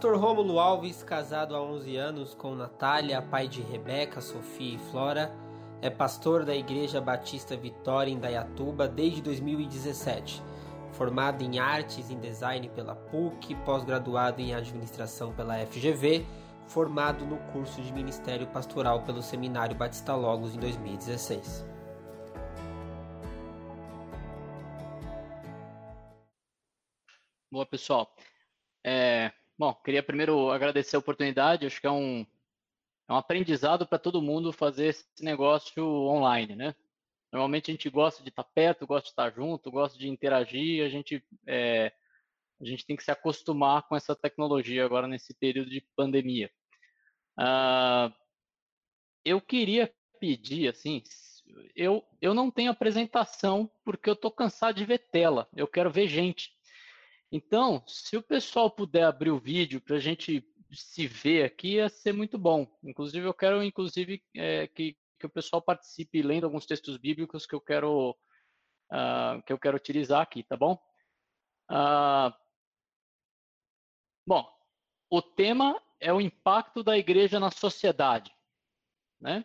Pastor Rômulo Alves, casado há 11 anos com Natália, pai de Rebeca, Sofia e Flora, é pastor da Igreja Batista Vitória em Dayatuba desde 2017. Formado em Artes e Design pela PUC, pós-graduado em Administração pela FGV, formado no curso de Ministério Pastoral pelo Seminário Batista Logos em 2016. Boa, pessoal. É, bom, queria primeiro agradecer a oportunidade. Acho que é um, é um aprendizado para todo mundo fazer esse negócio online, né? Normalmente a gente gosta de estar perto, gosta de estar junto, gosta de interagir. A gente, é, a gente tem que se acostumar com essa tecnologia agora nesse período de pandemia. Uh, eu queria pedir, assim, eu, eu não tenho apresentação porque eu estou cansado de ver tela. Eu quero ver gente. Então, se o pessoal puder abrir o vídeo para a gente se ver aqui, ia ser muito bom. Inclusive, eu quero, inclusive, é, que, que o pessoal participe lendo alguns textos bíblicos que eu quero uh, que eu quero utilizar aqui, tá bom? Uh, bom, o tema é o impacto da igreja na sociedade, né?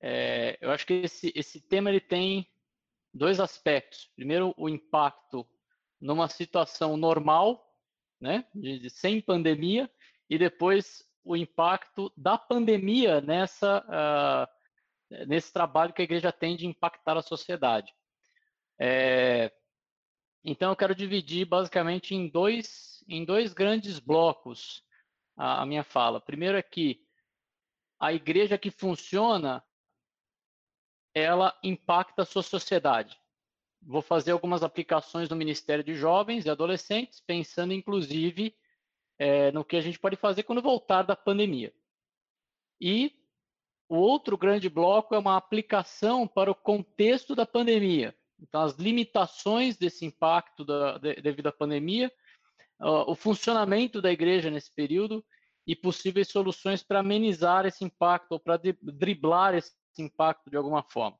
É, eu acho que esse, esse tema ele tem dois aspectos. Primeiro, o impacto numa situação normal, né, de, de, sem pandemia, e depois o impacto da pandemia nessa, uh, nesse trabalho que a igreja tem de impactar a sociedade. É, então, eu quero dividir basicamente em dois, em dois grandes blocos a, a minha fala. Primeiro é que a igreja que funciona, ela impacta a sua sociedade vou fazer algumas aplicações no Ministério de Jovens e Adolescentes, pensando inclusive é, no que a gente pode fazer quando voltar da pandemia. E o outro grande bloco é uma aplicação para o contexto da pandemia. Então, as limitações desse impacto da, de, devido à pandemia, uh, o funcionamento da igreja nesse período e possíveis soluções para amenizar esse impacto ou para driblar esse impacto de alguma forma.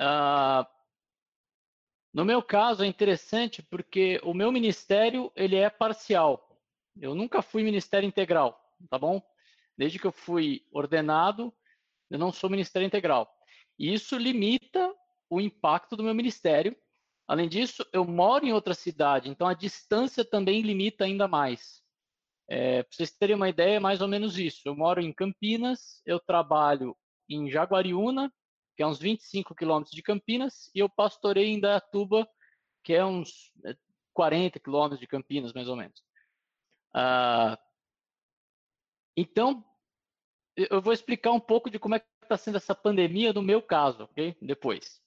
Uh, no meu caso é interessante porque o meu ministério ele é parcial. Eu nunca fui ministério integral, tá bom? Desde que eu fui ordenado, eu não sou ministério integral. E isso limita o impacto do meu ministério. Além disso, eu moro em outra cidade, então a distância também limita ainda mais. É, para vocês terem uma ideia, é mais ou menos isso. Eu moro em Campinas, eu trabalho em Jaguariúna, que é uns 25 quilômetros de Campinas, e eu pastorei em Dayatuba, que é uns 40 é, quilômetros de Campinas, mais ou menos. Ah, então, eu vou explicar um pouco de como é que está sendo essa pandemia no meu caso, ok? Depois.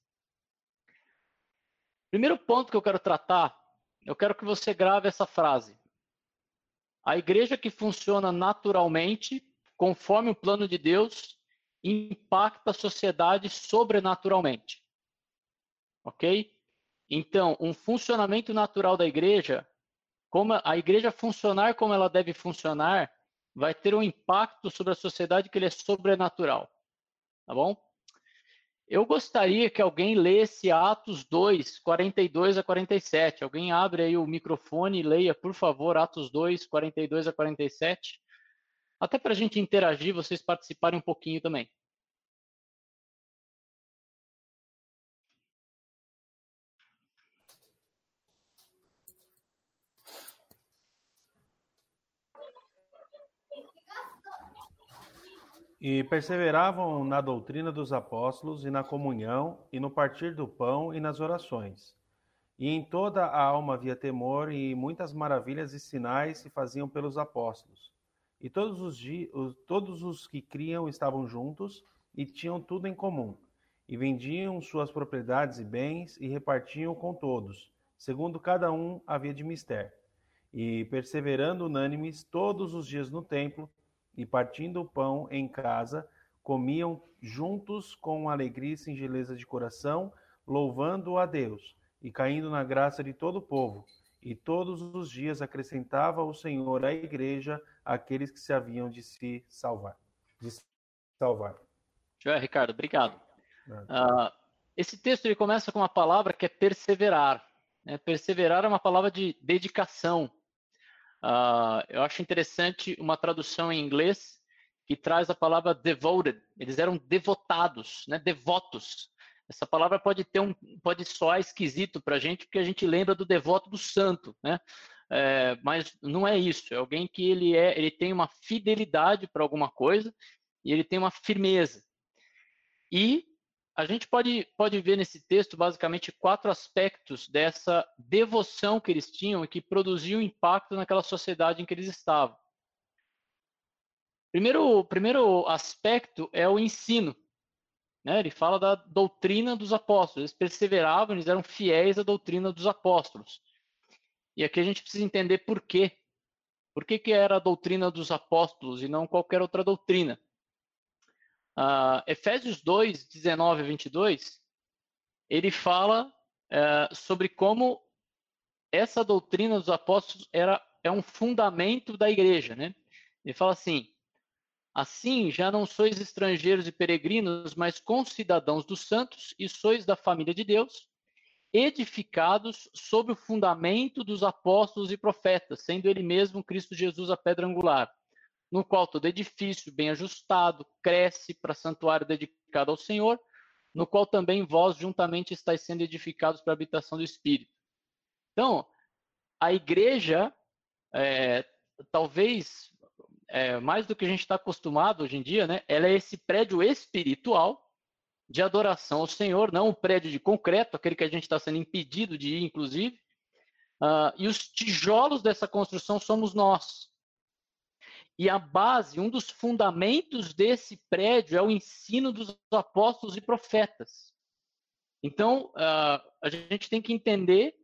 Primeiro ponto que eu quero tratar, eu quero que você grave essa frase. A igreja que funciona naturalmente, conforme o plano de Deus, impacta a sociedade sobrenaturalmente. Ok? Então, um funcionamento natural da igreja, como a igreja funcionar como ela deve funcionar, vai ter um impacto sobre a sociedade que ele é sobrenatural. Tá bom? Eu gostaria que alguém lesse Atos 2, 42 a 47. Alguém abre aí o microfone e leia, por favor, Atos 2, 42 a 47. Até para a gente interagir, vocês participarem um pouquinho também. E perseveravam na doutrina dos apóstolos e na comunhão e no partir do pão e nas orações. E em toda a alma havia temor e muitas maravilhas e sinais se faziam pelos apóstolos. E todos os, todos os que criam estavam juntos e tinham tudo em comum. E vendiam suas propriedades e bens e repartiam com todos, segundo cada um havia de mister. E perseverando unânimes todos os dias no templo, e partindo o pão em casa, comiam juntos com alegria e singeleza de coração, louvando a Deus e caindo na graça de todo o povo. E todos os dias acrescentava o Senhor à igreja aqueles que se haviam de se salvar. De se salvar. Joé, Ricardo, obrigado. Uh, esse texto ele começa com uma palavra que é perseverar. Né? Perseverar é uma palavra de dedicação. Uh, eu acho interessante uma tradução em inglês que traz a palavra devoted. Eles eram devotados, né? devotos. Essa palavra pode ter um, pode soar esquisito para a gente, porque a gente lembra do devoto do santo, né? É, mas não é isso. É alguém que ele é, ele tem uma fidelidade para alguma coisa e ele tem uma firmeza. E a gente pode, pode ver nesse texto basicamente quatro aspectos dessa devoção que eles tinham e que produziu impacto naquela sociedade em que eles estavam. Primeiro, primeiro aspecto é o ensino. Né? Ele fala da doutrina dos apóstolos. Eles perseveravam, eles eram fiéis à doutrina dos apóstolos. E aqui a gente precisa entender por quê. Por que, que era a doutrina dos apóstolos e não qualquer outra doutrina? Uh, Efésios 2, 19 a 22, ele fala uh, sobre como essa doutrina dos apóstolos era, é um fundamento da igreja. Né? Ele fala assim: Assim, já não sois estrangeiros e peregrinos, mas concidadãos dos santos, e sois da família de Deus, edificados sobre o fundamento dos apóstolos e profetas, sendo ele mesmo Cristo Jesus a pedra angular no qual todo edifício bem ajustado cresce para santuário dedicado ao Senhor, no qual também vós juntamente estáis sendo edificados para a habitação do Espírito. Então, a igreja, é, talvez é, mais do que a gente está acostumado hoje em dia, né, ela é esse prédio espiritual de adoração ao Senhor, não um prédio de concreto, aquele que a gente está sendo impedido de ir, inclusive. Uh, e os tijolos dessa construção somos nós. E a base, um dos fundamentos desse prédio é o ensino dos apóstolos e profetas. Então, uh, a gente tem que entender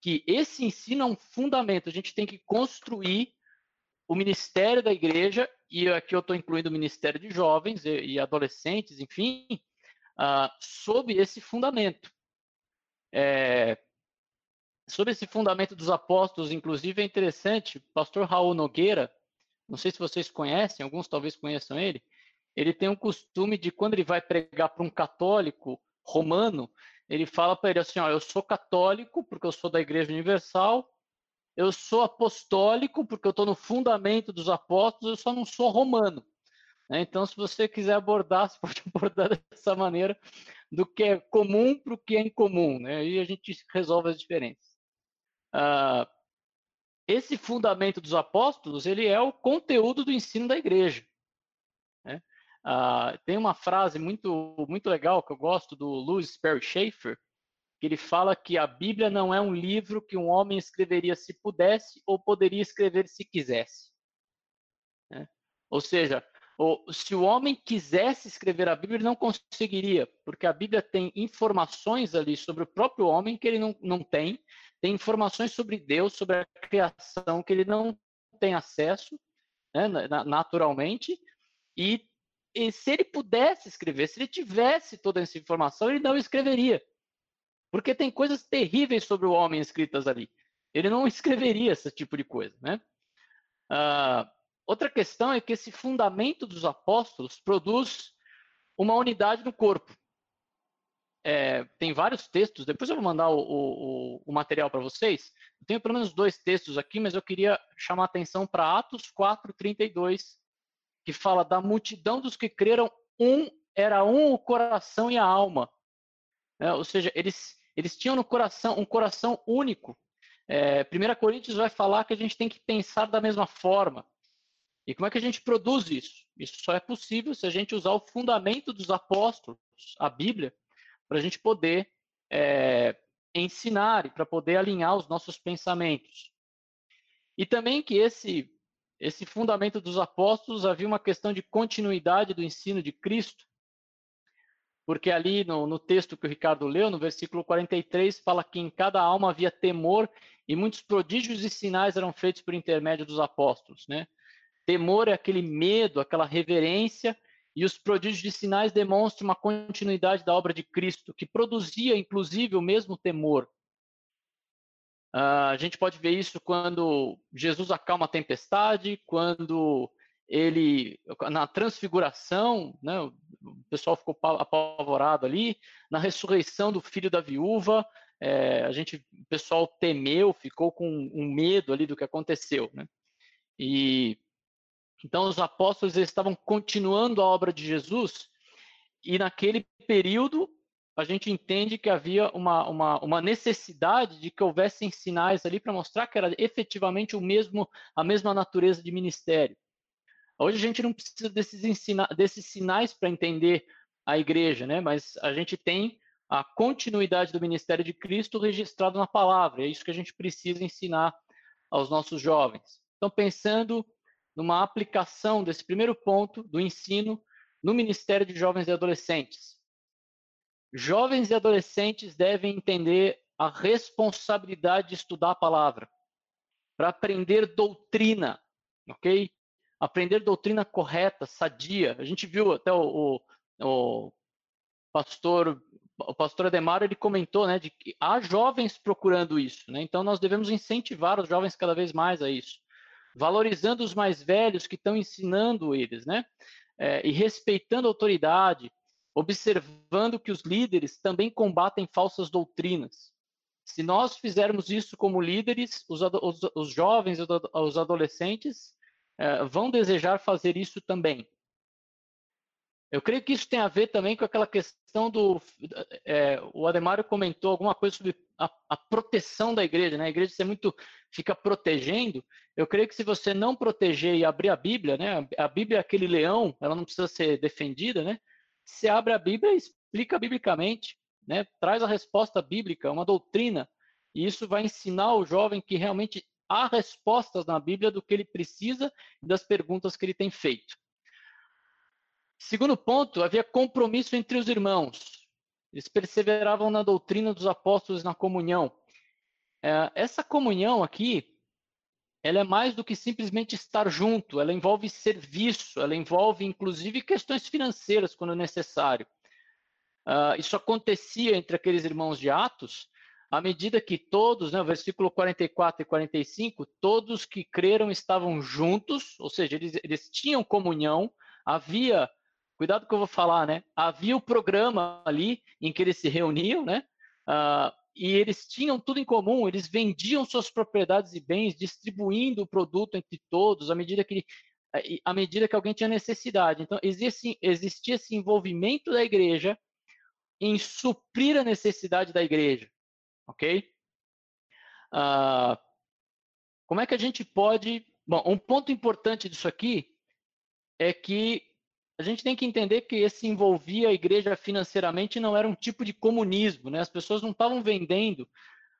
que esse ensino é um fundamento. A gente tem que construir o ministério da igreja, e aqui eu estou incluindo o ministério de jovens e, e adolescentes, enfim, uh, sob esse fundamento. É, sobre esse fundamento dos apóstolos, inclusive, é interessante, pastor Raul Nogueira, não sei se vocês conhecem, alguns talvez conheçam ele. Ele tem um costume de, quando ele vai pregar para um católico romano, ele fala para ele assim: ó, eu sou católico porque eu sou da Igreja Universal, eu sou apostólico porque eu estou no fundamento dos apóstolos, eu só não sou romano. Né? Então, se você quiser abordar, você pode abordar dessa maneira, do que é comum para o que é incomum. Né? Aí a gente resolve as diferenças. Uh, esse fundamento dos apóstolos ele é o conteúdo do ensino da igreja. Né? Ah, tem uma frase muito muito legal que eu gosto do Louis Perry Schaeffer, ele fala que a Bíblia não é um livro que um homem escreveria se pudesse ou poderia escrever se quisesse. Né? Ou seja, se o homem quisesse escrever a Bíblia, ele não conseguiria, porque a Bíblia tem informações ali sobre o próprio homem que ele não, não tem, tem informações sobre Deus, sobre a criação que ele não tem acesso né, naturalmente, e, e se ele pudesse escrever, se ele tivesse toda essa informação, ele não escreveria. Porque tem coisas terríveis sobre o homem escritas ali. Ele não escreveria esse tipo de coisa. Né? Uh, outra questão é que esse fundamento dos apóstolos produz uma unidade no corpo é, tem vários textos, depois eu vou mandar o, o, o material para vocês. Eu tenho pelo menos dois textos aqui, mas eu queria chamar atenção para Atos 4, 32, que fala da multidão dos que creram, um era um o coração e a alma. É, ou seja, eles, eles tinham no coração um coração único. É, 1 Coríntios vai falar que a gente tem que pensar da mesma forma. E como é que a gente produz isso? Isso só é possível se a gente usar o fundamento dos apóstolos, a Bíblia, para a gente poder é, ensinar e para poder alinhar os nossos pensamentos. E também que esse, esse fundamento dos apóstolos havia uma questão de continuidade do ensino de Cristo, porque ali no, no, texto que o Ricardo leu, no versículo 43, fala que em cada alma havia temor e muitos prodígios e sinais eram feitos por intermédio dos apóstolos. Né? Temor é aquele medo, aquela reverência e os prodígios de sinais demonstram uma continuidade da obra de Cristo, que produzia, inclusive, o mesmo temor. Uh, a gente pode ver isso quando Jesus acalma a tempestade, quando ele, na transfiguração, né, o pessoal ficou apavorado ali, na ressurreição do filho da viúva, é, a gente, o pessoal temeu, ficou com um medo ali do que aconteceu. Né? E então os apóstolos estavam continuando a obra de Jesus e naquele período a gente entende que havia uma, uma, uma necessidade de que houvessem sinais ali para mostrar que era efetivamente o mesmo a mesma natureza de ministério. Hoje a gente não precisa desses, ensina, desses sinais para entender a igreja, né? Mas a gente tem a continuidade do ministério de Cristo registrado na palavra. É isso que a gente precisa ensinar aos nossos jovens. Então, pensando numa aplicação desse primeiro ponto do ensino no Ministério de Jovens e Adolescentes. Jovens e adolescentes devem entender a responsabilidade de estudar a palavra para aprender doutrina, ok? Aprender doutrina correta, sadia. A gente viu até o, o, o pastor o pastor Ademar ele comentou, né, de que há jovens procurando isso, né? Então nós devemos incentivar os jovens cada vez mais a isso, valorizando os mais velhos que estão ensinando eles, né? É, e respeitando a autoridade, observando que os líderes também combatem falsas doutrinas. Se nós fizermos isso como líderes, os, os, os jovens, os adolescentes é, vão desejar fazer isso também. Eu creio que isso tem a ver também com aquela questão do. É, o Ademário comentou alguma coisa sobre a, a, proteção da igreja, né? A igreja ser muito fica protegendo. Eu creio que se você não proteger e abrir a Bíblia, né? A Bíblia é aquele leão, ela não precisa ser defendida, né? Você abre a Bíblia e explica biblicamente, né? Traz a resposta bíblica, uma doutrina, e isso vai ensinar o jovem que realmente há respostas na Bíblia do que ele precisa e das perguntas que ele tem feito. Segundo ponto, havia compromisso entre os irmãos. Eles perseveravam na doutrina dos apóstolos na comunhão. É, essa comunhão aqui, ela é mais do que simplesmente estar junto, ela envolve serviço, ela envolve inclusive questões financeiras quando necessário. Uh, isso acontecia entre aqueles irmãos de Atos, à medida que todos, né, versículo 44 e 45, todos que creram estavam juntos, ou seja, eles, eles tinham comunhão, havia cuidado que eu vou falar, né? Havia o programa ali em que eles se reuniam, né? Uh, e eles tinham tudo em comum, eles vendiam suas propriedades e bens, distribuindo o produto entre todos à medida que à medida que alguém tinha necessidade. Então, existia, existia esse envolvimento da igreja em suprir a necessidade da igreja, ok? Uh, como é que a gente pode... Bom, um ponto importante disso aqui é que a gente tem que entender que esse envolvia a igreja financeiramente não era um tipo de comunismo, né? As pessoas não estavam vendendo,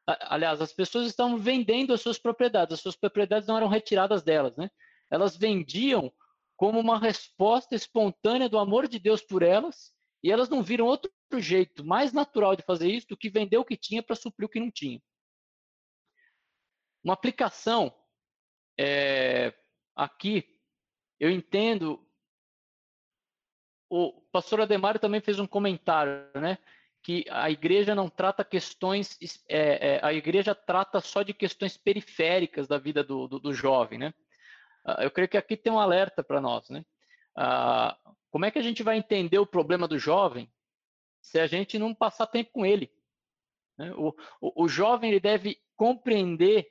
aliás, as pessoas estavam vendendo as suas propriedades, as suas propriedades não eram retiradas delas, né? Elas vendiam como uma resposta espontânea do amor de Deus por elas, e elas não viram outro jeito mais natural de fazer isso do que vender o que tinha para suprir o que não tinha. Uma aplicação é, aqui, eu entendo o pastor Ademar também fez um comentário, né? Que a igreja não trata questões, é, é, a igreja trata só de questões periféricas da vida do, do, do jovem, né? Uh, eu creio que aqui tem um alerta para nós, né? Uh, como é que a gente vai entender o problema do jovem se a gente não passar tempo com ele? Né? O, o, o jovem ele deve compreender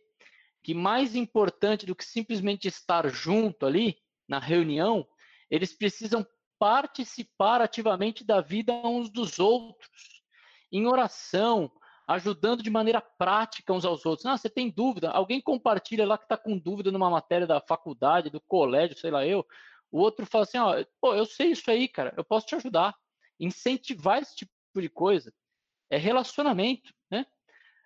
que mais importante do que simplesmente estar junto ali na reunião, eles precisam participar ativamente da vida uns dos outros, em oração, ajudando de maneira prática uns aos outros. Ah, você tem dúvida? Alguém compartilha lá que está com dúvida numa matéria da faculdade, do colégio, sei lá eu. O outro fala assim: ó, pô, eu sei isso aí, cara, eu posso te ajudar. Incentivar esse tipo de coisa é relacionamento, né?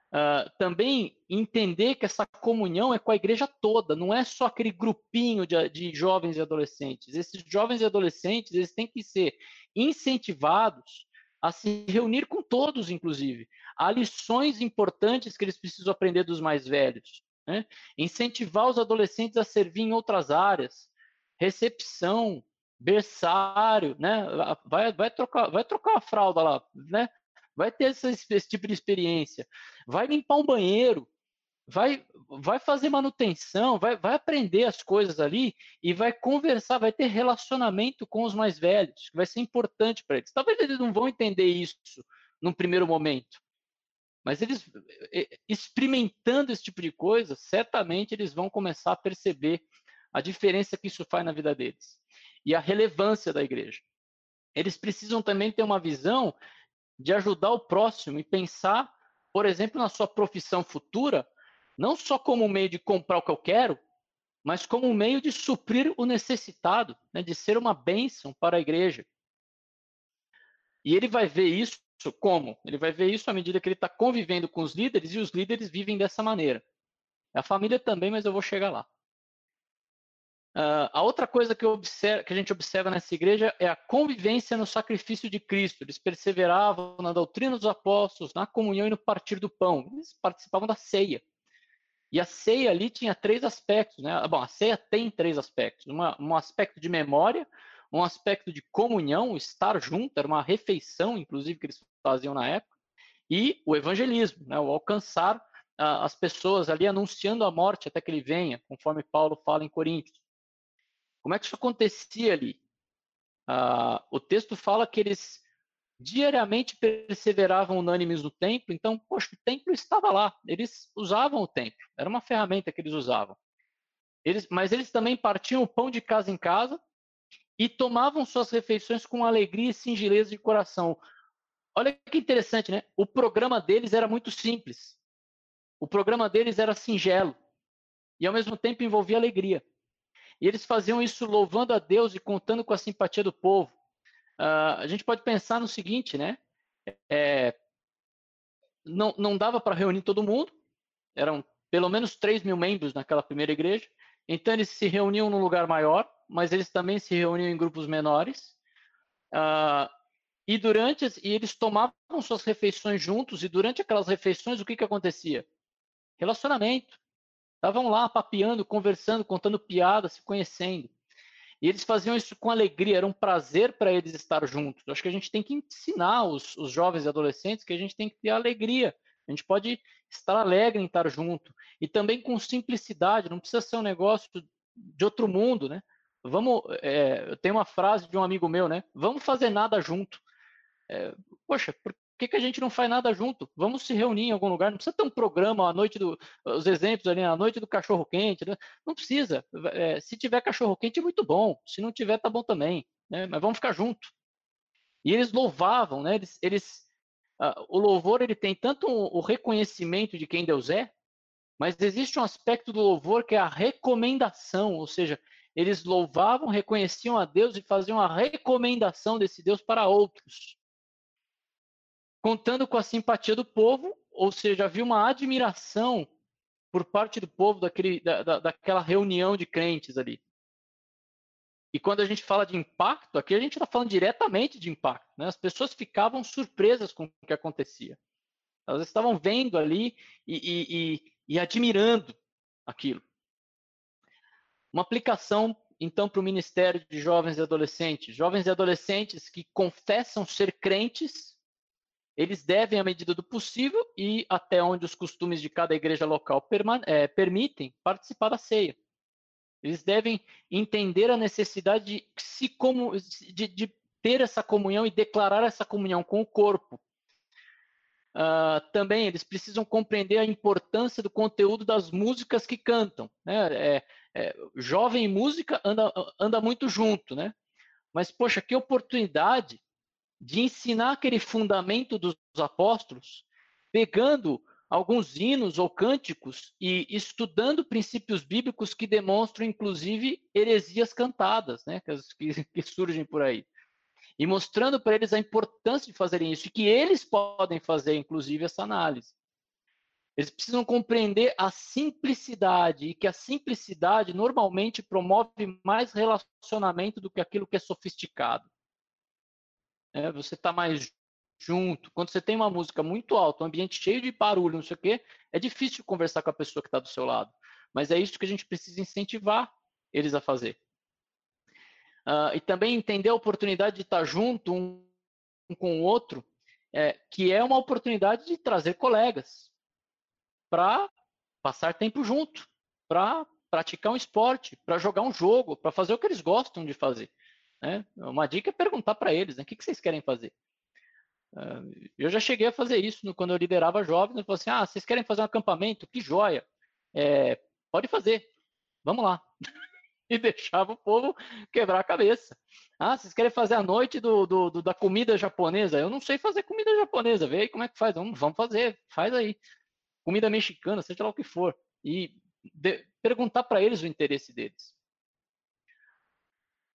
Uh, também entender que essa comunhão é com a igreja toda, não é só aquele grupinho de, de, jovens e adolescentes. Esses jovens e adolescentes eles têm que ser incentivados a se reunir com todos, inclusive. Há lições importantes que eles precisam aprender dos mais velhos. Né? Incentivar os adolescentes a servir em outras áreas, recepção, berçário, né? Vai, vai trocar, vai trocar a fralda lá, né? vai ter esse, esse tipo de experiência, vai limpar um banheiro, vai, vai fazer manutenção, vai, vai aprender as coisas ali e vai conversar, vai ter relacionamento com os mais velhos, que vai ser importante para eles. Talvez eles não vão entender isso num primeiro momento, mas eles experimentando esse tipo de coisa, certamente eles vão começar a perceber a diferença que isso faz na vida deles e a relevância da igreja. Eles precisam também ter uma visão de ajudar o próximo e pensar, por exemplo, na sua profissão futura, não só como um meio de comprar o que eu quero, mas como um meio de suprir o necessitado, né, de ser uma bênção para a igreja. E ele vai ver isso como? Ele vai ver isso à medida que ele está convivendo com os líderes e os líderes vivem dessa maneira. A família também, mas eu vou chegar lá. Uh, a outra coisa que, que, a gente observa nessa igreja é a convivência no sacrifício de Cristo. Eles perseveravam na doutrina dos apóstolos, na comunhão e no partir do pão. Eles participavam da ceia. E a ceia ali tinha três aspectos. Né? Bom, a ceia tem três aspectos: uma, um aspecto de memória, um aspecto de comunhão, estar junto, era uma refeição, inclusive, que eles faziam na época, e o evangelismo, né? o alcançar uh, as pessoas ali anunciando a morte até que ele venha, conforme Paulo fala em Coríntios. Como é que isso acontecia ali? Uh, o texto fala que eles diariamente perseveravam unânimes no templo, então, poxa, o templo estava lá, eles usavam o templo, era uma ferramenta que eles usavam. Eles, mas eles também partiam o pão de casa em casa e tomavam suas refeições com alegria e singeleza de coração. Olha que interessante, né? O programa deles era muito simples. O programa deles era singelo e ao mesmo tempo envolvia alegria. E eles faziam isso louvando a Deus e contando com a simpatia do povo. Uh, a gente pode pensar no seguinte, né? É, não, não dava para reunir todo mundo, eram pelo menos 3 mil membros naquela primeira igreja, então eles se reuniam num lugar maior, mas eles também se reuniam em grupos menores. Uh, e durante e eles tomavam suas refeições juntos, e durante aquelas refeições, o que, que acontecia? Relacionamento. Estavam lá papeando, conversando, contando piadas, se conhecendo. E eles faziam isso com alegria, era um prazer para eles estar juntos. Acho que a gente tem que ensinar os, os jovens e adolescentes que a gente tem que ter alegria. A gente pode estar alegre em estar junto. E também com simplicidade, não precisa ser um negócio de outro mundo, né? Vamos, é, eu tenho uma frase de um amigo meu, né? Vamos fazer nada junto. É, poxa, por que, que a gente não faz nada junto? Vamos se reunir em algum lugar. Não precisa ter um programa, a noite do, os exemplos ali, a noite do cachorro quente. Né? Não precisa. É, se tiver cachorro quente é muito bom. Se não tiver, tá bom também. Né? Mas vamos ficar junto. E eles louvavam, né? Eles, eles uh, o louvor ele tem tanto o reconhecimento de quem Deus é, mas existe um aspecto do louvor que é a recomendação, ou seja, eles louvavam, reconheciam a Deus e faziam a recomendação desse Deus para outros. Contando com a simpatia do povo, ou seja, havia uma admiração por parte do povo daquele, da, da, daquela reunião de crentes ali. E quando a gente fala de impacto, aqui a gente está falando diretamente de impacto. Né? As pessoas ficavam surpresas com o que acontecia. Elas estavam vendo ali e, e, e, e admirando aquilo. Uma aplicação, então, para o Ministério de Jovens e Adolescentes. Jovens e adolescentes que confessam ser crentes, eles devem, à medida do possível e até onde os costumes de cada igreja local é, permitem, participar da ceia. Eles devem entender a necessidade de, se como, de, de ter essa comunhão e declarar essa comunhão com o corpo. Uh, também eles precisam compreender a importância do conteúdo das músicas que cantam. Né? É, é, jovem e música anda, anda muito junto, né? Mas, poxa, que oportunidade de ensinar aquele fundamento dos apóstolos, pegando alguns hinos ou cânticos e estudando princípios bíblicos que demonstram, inclusive, heresias cantadas, né? que, que surgem por aí e mostrando para eles a importância de fazerem isso e que eles podem fazer, inclusive, essa análise. Eles precisam compreender a simplicidade e que a simplicidade normalmente promove mais relacionamento do que aquilo que é sofisticado. É, você está mais junto. Quando você tem uma música muito alta, um ambiente cheio de barulho, não sei o quê, é difícil conversar com a pessoa que está do seu lado. Mas é isso que a gente precisa incentivar eles a fazer. Uh, e também entender a oportunidade de estar junto um, um com o outro, é, que é uma oportunidade de trazer colegas para passar tempo junto, para praticar um esporte, para jogar um jogo, para fazer o que eles gostam de fazer. Né? Uma dica é perguntar para eles, né? o que, que vocês querem fazer? Uh, eu já cheguei a fazer isso no, quando eu liderava jovens, eu falei assim, ah, vocês querem fazer um acampamento? Que joia! É, pode fazer, vamos lá. e deixava o povo quebrar a cabeça. Ah, vocês querem fazer a noite do, do, do, da comida japonesa? Eu não sei fazer comida japonesa, vê aí como é que faz. Vamos, vamos fazer, faz aí. Comida mexicana, seja lá o que for. E de, perguntar para eles o interesse deles.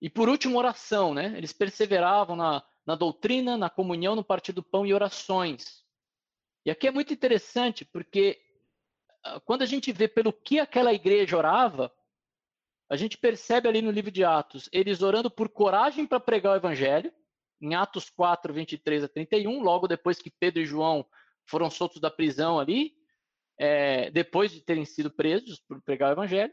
E por último, oração, né? Eles perseveravam na, na doutrina, na comunhão, no partir do pão e orações. E aqui é muito interessante, porque ah, quando a gente vê pelo que aquela igreja orava, a gente percebe ali no livro de Atos, eles orando por coragem para pregar o evangelho, em Atos 4, 23 a 31, logo depois que Pedro e João foram soltos da prisão ali, é, depois de terem sido presos por pregar o evangelho.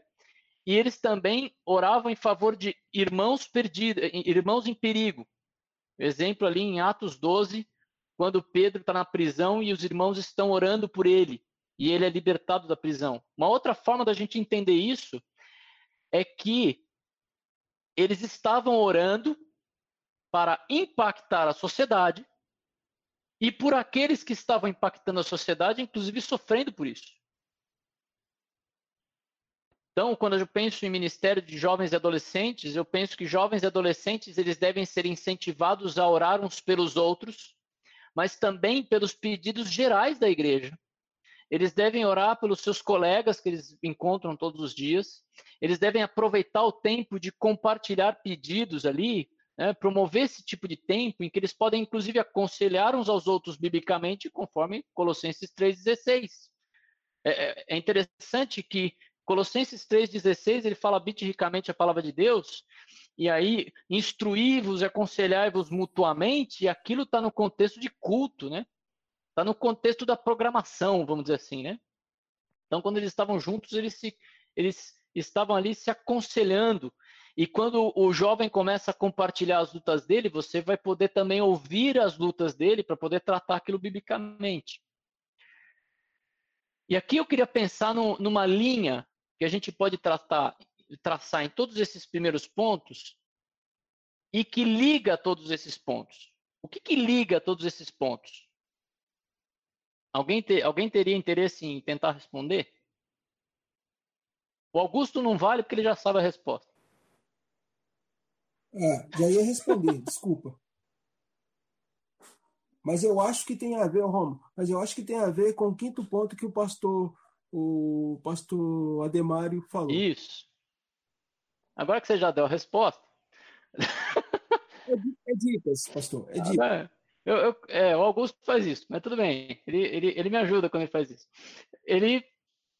E eles também oravam em favor de irmãos perdidos, irmãos em perigo. Exemplo ali em Atos 12, quando Pedro está na prisão e os irmãos estão orando por ele, e ele é libertado da prisão. Uma outra forma da gente entender isso é que eles estavam orando para impactar a sociedade e por aqueles que estavam impactando a sociedade, inclusive sofrendo por isso. Então, quando eu penso em ministério de jovens e adolescentes, eu penso que jovens e adolescentes eles devem ser incentivados a orar uns pelos outros, mas também pelos pedidos gerais da igreja. Eles devem orar pelos seus colegas que eles encontram todos os dias. Eles devem aproveitar o tempo de compartilhar pedidos ali, né, promover esse tipo de tempo em que eles podem, inclusive, aconselhar uns aos outros biblicamente, conforme Colossenses 3,16. É, é, é interessante que Colossenses 3,16 ele fala bit ricamente a palavra de Deus, e aí instruí-vos e aconselhai-vos mutuamente, e aquilo está no contexto de culto, né? Está no contexto da programação, vamos dizer assim, né? Então, quando eles estavam juntos, eles, se, eles estavam ali se aconselhando. E quando o jovem começa a compartilhar as lutas dele, você vai poder também ouvir as lutas dele para poder tratar aquilo biblicamente. E aqui eu queria pensar no, numa linha que a gente pode tratar, traçar em todos esses primeiros pontos e que liga todos esses pontos. O que, que liga todos esses pontos? Alguém, te, alguém teria interesse em tentar responder? O Augusto não vale porque ele já sabe a resposta. É, já ia responder, desculpa. Mas eu acho que tem a ver, Romo, mas eu acho que tem a ver com o quinto ponto que o pastor o pastor Ademário falou. Isso. Agora que você já deu a resposta. É, é dicas, pastor. É dicas. Ah, eu, eu, é, o Augusto faz isso, mas tudo bem. Ele, ele, ele me ajuda quando ele faz isso. Ele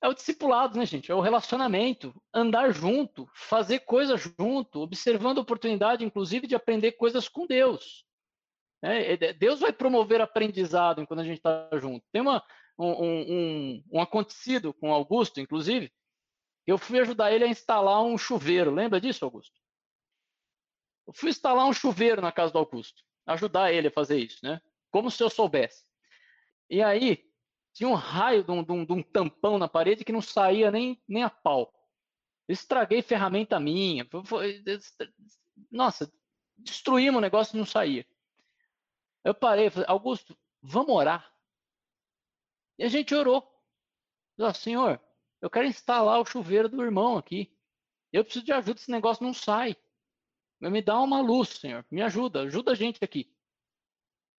é o discipulado, né, gente? É o relacionamento, andar junto, fazer coisas junto, observando a oportunidade, inclusive, de aprender coisas com Deus. É, é Deus vai promover aprendizado quando a gente está junto. Tem uma, um, um, um acontecido com Augusto, inclusive. Eu fui ajudar ele a instalar um chuveiro. Lembra disso, Augusto? Eu fui instalar um chuveiro na casa do Augusto ajudar ele a fazer isso, né? Como se eu soubesse. E aí, tinha um raio de um, de um, de um tampão na parede que não saía nem, nem a pau. Estraguei ferramenta minha. Nossa, destruímos o negócio e não saía. Eu parei falei, Augusto, vamos orar. E a gente orou. Falei, Senhor, eu quero instalar o chuveiro do irmão aqui. Eu preciso de ajuda, esse negócio não sai. Me dá uma luz, Senhor. Me ajuda, ajuda a gente aqui.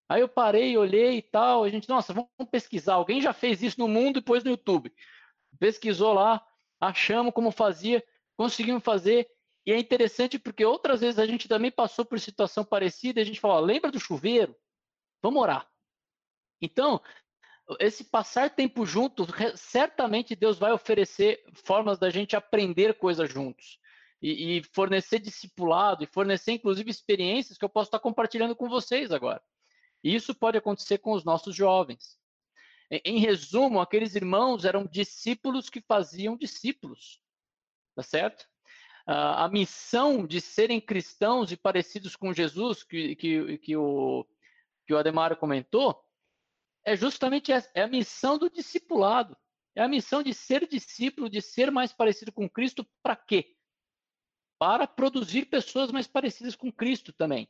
Aí eu parei, olhei e tal. A gente, nossa, vamos pesquisar. Alguém já fez isso no mundo e pôs no YouTube. Pesquisou lá, achamos como fazia, conseguimos fazer. E é interessante porque outras vezes a gente também passou por situação parecida e a gente falou: lembra do chuveiro? Vamos orar. Então, esse passar tempo junto, certamente Deus vai oferecer formas da gente aprender coisas juntos e, e fornecer discipulado e fornecer, inclusive, experiências que eu posso estar compartilhando com vocês agora. E isso pode acontecer com os nossos jovens. Em, em resumo, aqueles irmãos eram discípulos que faziam discípulos, tá certo? a missão de serem cristãos e parecidos com Jesus, que, que, que, o, que o Ademar comentou, é justamente essa, é a missão do discipulado. É a missão de ser discípulo, de ser mais parecido com Cristo, para quê? para produzir pessoas mais parecidas com Cristo também.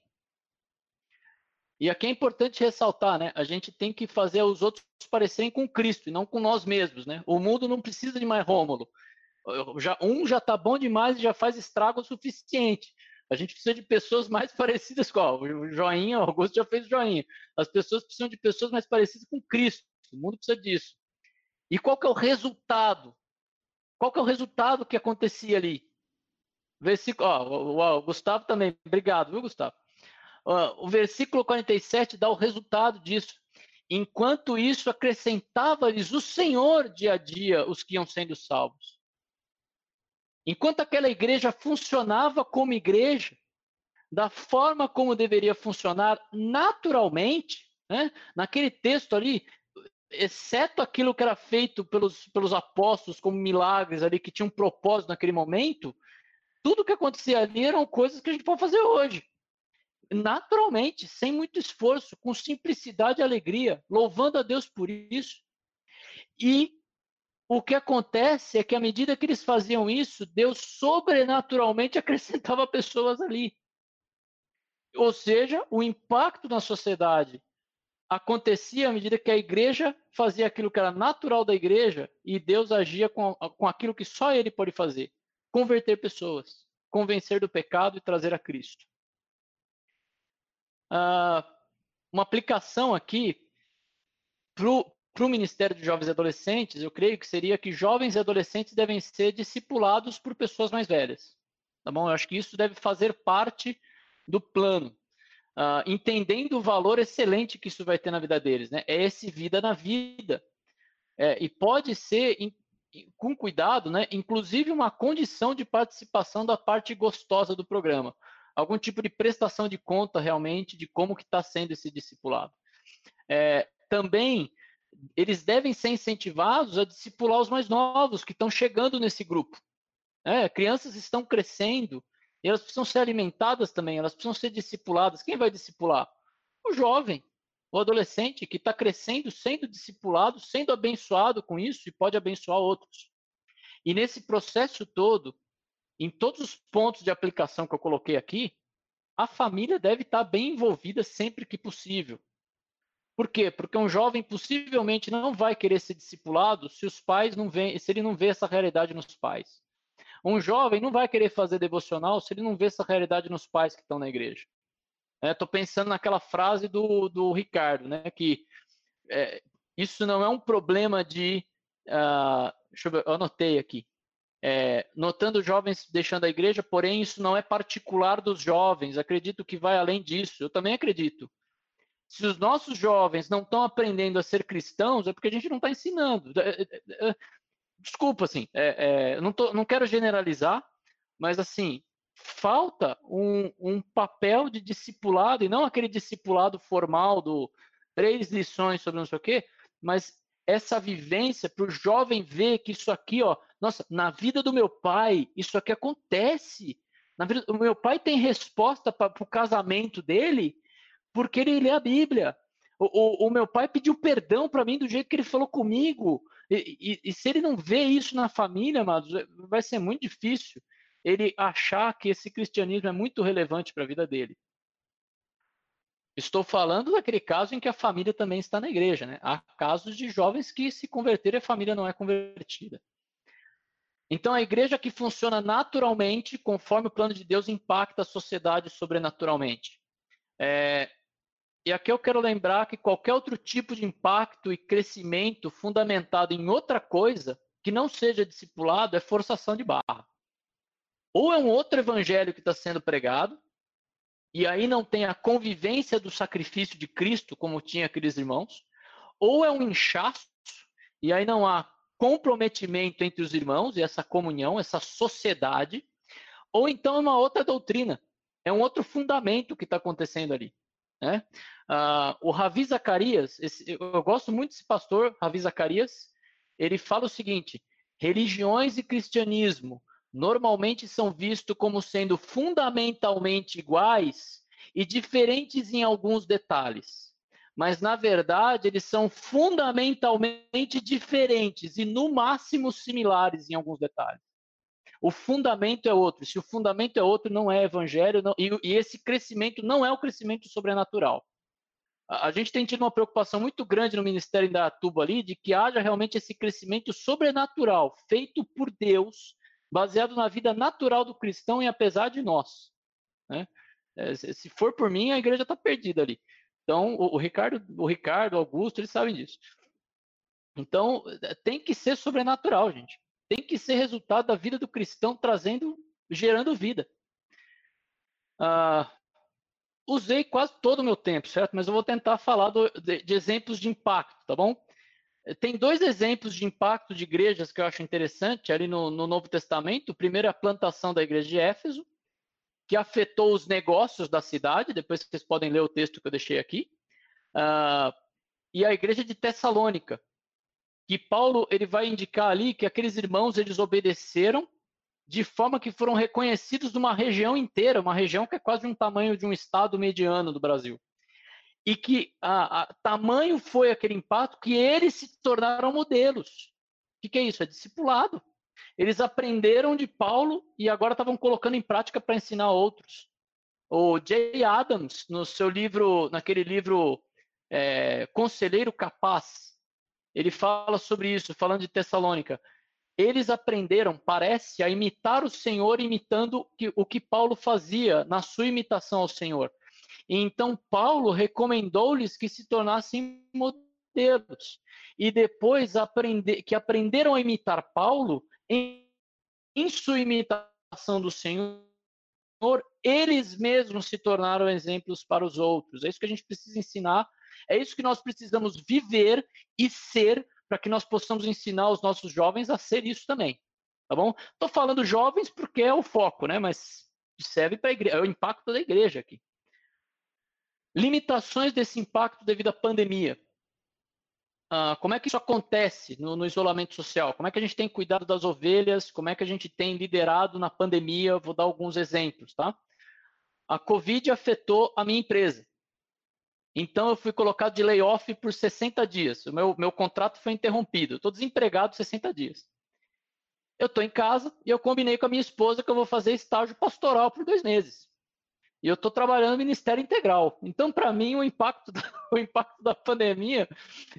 E aqui é importante ressaltar, né? A gente tem que fazer os outros parecerem com Cristo e não com nós mesmos, né? O mundo não precisa de mais Rômulo. Já, um já está bom demais e já faz estrago o suficiente. A gente precisa de pessoas mais parecidas com o joinha, o Augusto já fez joinha. As pessoas precisam de pessoas mais parecidas com Cristo. O mundo precisa disso. E qual que é o resultado? Qual que é o resultado que acontecia ali? Versículo, ó, o, Gustavo também, obrigado, viu, Gustavo? o versículo 47 dá o resultado disso. Enquanto isso, acrescentava-lhes o Senhor dia a dia os que iam sendo salvos. Enquanto aquela igreja funcionava como igreja, da forma como deveria funcionar naturalmente, né? naquele texto ali, exceto aquilo que era feito pelos, pelos apóstolos como milagres ali, que tinham um propósito naquele momento, tudo que acontecia ali eram coisas que a gente pode fazer hoje naturalmente, sem muito esforço, com simplicidade e alegria, louvando a Deus por isso. E o que acontece é que à medida que eles faziam isso, Deus sobrenaturalmente acrescentava pessoas ali. Ou seja, o impacto na sociedade acontecia à medida que a igreja fazia aquilo que era natural da igreja e Deus agia com, com aquilo que só ele pode fazer: converter pessoas, convencer do pecado e trazer a Cristo. Uh, uma aplicação aqui para o Ministério de Jovens e Adolescentes, eu creio que seria que jovens e adolescentes devem ser discipulados por pessoas mais velhas. Tá bom? Eu acho que isso deve fazer parte do plano. Uh, entendendo o valor excelente que isso vai ter na vida deles. Né? É esse vida na vida. É, e pode ser, in, com cuidado, né? inclusive uma condição de participação da parte gostosa do programa algum tipo de prestação de conta realmente de como que está sendo esse discipulado. É, também eles devem ser incentivados a discipular os mais novos que estão chegando nesse grupo. É, crianças estão crescendo e elas precisam ser alimentadas também, elas precisam ser discipuladas. Quem vai discipular? O jovem, o adolescente que está crescendo, sendo discipulado, sendo abençoado com isso e pode abençoar outros. E nesse processo todo, em todos os pontos de aplicação que eu coloquei aqui, a família deve estar bem envolvida sempre que possível. Por quê? Porque um jovem possivelmente não vai querer ser discipulado se os pais não veem, se ele não vê essa realidade nos pais. Um jovem não vai querer fazer devocional se ele não vê essa realidade nos pais que estão na igreja. Estou é, pensando naquela frase do, do Ricardo, né, que é, isso não é um problema de. Uh, deixa eu ver, eu anotei aqui é, notando jovens deixando a igreja, porém isso não é particular dos jovens, acredito que vai além disso, eu também acredito. Se os nossos jovens não estão aprendendo a ser cristãos, é porque a gente não está ensinando. É, é, é, desculpa, assim, é, não, tô, não quero generalizar, mas assim, falta um, um, papel de discipulado, e não aquele discipulado formal do três lições sobre não sei o quê, mas essa vivência para o jovem ver que isso aqui, ó, nossa, na vida do meu pai, isso aqui acontece. Na vida, o meu pai tem resposta para o casamento dele porque ele lê a Bíblia. O, o, o meu pai pediu perdão para mim do jeito que ele falou comigo. E, e, e, se ele não vê isso na família, amados, vai ser muito difícil ele achar que esse cristianismo é muito relevante para a vida dele. Estou falando daquele caso em que a família também está na igreja. Né? Há casos de jovens que se converteram e a família não é convertida. Então, a igreja que funciona naturalmente, conforme o plano de Deus, impacta a sociedade sobrenaturalmente. É, e aqui eu quero lembrar que qualquer outro tipo de impacto e crescimento fundamentado em outra coisa que não seja discipulado é forçação de barra. Ou é um outro evangelho que está sendo pregado, e aí não tem a convivência do sacrifício de Cristo, como tinha aqueles irmãos, ou é um inchaço, e aí não há comprometimento entre os irmãos e essa comunhão, essa sociedade, ou então é uma outra doutrina, é um outro fundamento que está acontecendo ali. Né? Uh, o Ravi Zacarias, esse, eu gosto muito desse pastor, Ravi Zacarias, ele fala o seguinte: religiões e cristianismo normalmente são vistos como sendo fundamentalmente iguais e diferentes em alguns detalhes. Mas, na verdade, eles são fundamentalmente diferentes e, no máximo, similares em alguns detalhes. O fundamento é outro. Se o fundamento é outro, não é evangelho, não, e, e esse crescimento não é o crescimento sobrenatural. a gente tem tido uma preocupação muito grande no Ministério da Tuba ali de que haja realmente esse crescimento sobrenatural, feito por Deus, baseado na vida natural do cristão e apesar de nós. Né? É, se for por mim, a igreja está perdida ali. Então, o, Ricardo, o Ricardo, Augusto, eles sabem disso. Então, é, tem que ser sobrenatural, gente. Tem que ser resultado da vida do cristão trazendo, gerando vida. Ah, usei quase todo o meu tempo, certo? Mas eu vou tentar falar do, de, de, exemplos de impacto, tá bom? Tem dois exemplos de impacto de igrejas que eu acho interessante ali no, no Novo Testamento. O primeiro é a plantação da igreja de Éfeso, que afetou os negócios da cidade. Depois vocês podem ler o texto que eu deixei aqui. Uh, e a igreja de Tessalônica, que Paulo ele vai indicar ali que aqueles irmãos eles obedeceram de forma que foram reconhecidos numa região inteira, uma região que é quase um tamanho de um estado mediano do Brasil. E que a, a tamanho foi aquele impacto que eles se tornaram modelos. O que, que é isso? É discipulado. Eles aprenderam de Paulo e agora estavam colocando em prática para ensinar outros. O Jay Adams, no seu livro, naquele livro é, Conselheiro Capaz, ele fala sobre isso, falando de Tessalônica eles aprenderam, parece, a imitar o Senhor imitando o que Paulo fazia na sua imitação ao Senhor. E então Paulo recomendou-lhes que se tornassem modelos. E depois aprender, que aprenderam a imitar Paulo em, em sua imitação do Senhor, eles mesmos se tornaram exemplos para os outros. É isso que a gente precisa ensinar, é isso que nós precisamos viver e ser para que nós possamos ensinar os nossos jovens a ser isso também. Tá bom? Estou falando jovens porque é o foco, né? Mas serve para a igreja, é o impacto da igreja aqui. Limitações desse impacto devido à pandemia. Ah, como é que isso acontece no, no, isolamento social? Como é que a gente tem cuidado das ovelhas? Como é que a gente tem liderado na pandemia? Vou dar alguns exemplos, tá? A Covid afetou a minha empresa. Então eu fui colocado de layoff por 60 dias. O meu, meu contrato foi interrompido. Estou desempregado 60 dias. Eu estou em casa e eu combinei com a minha esposa que eu vou fazer estágio pastoral por dois meses. E eu estou trabalhando no Ministério Integral. Então, para mim, o impacto, da, o impacto da pandemia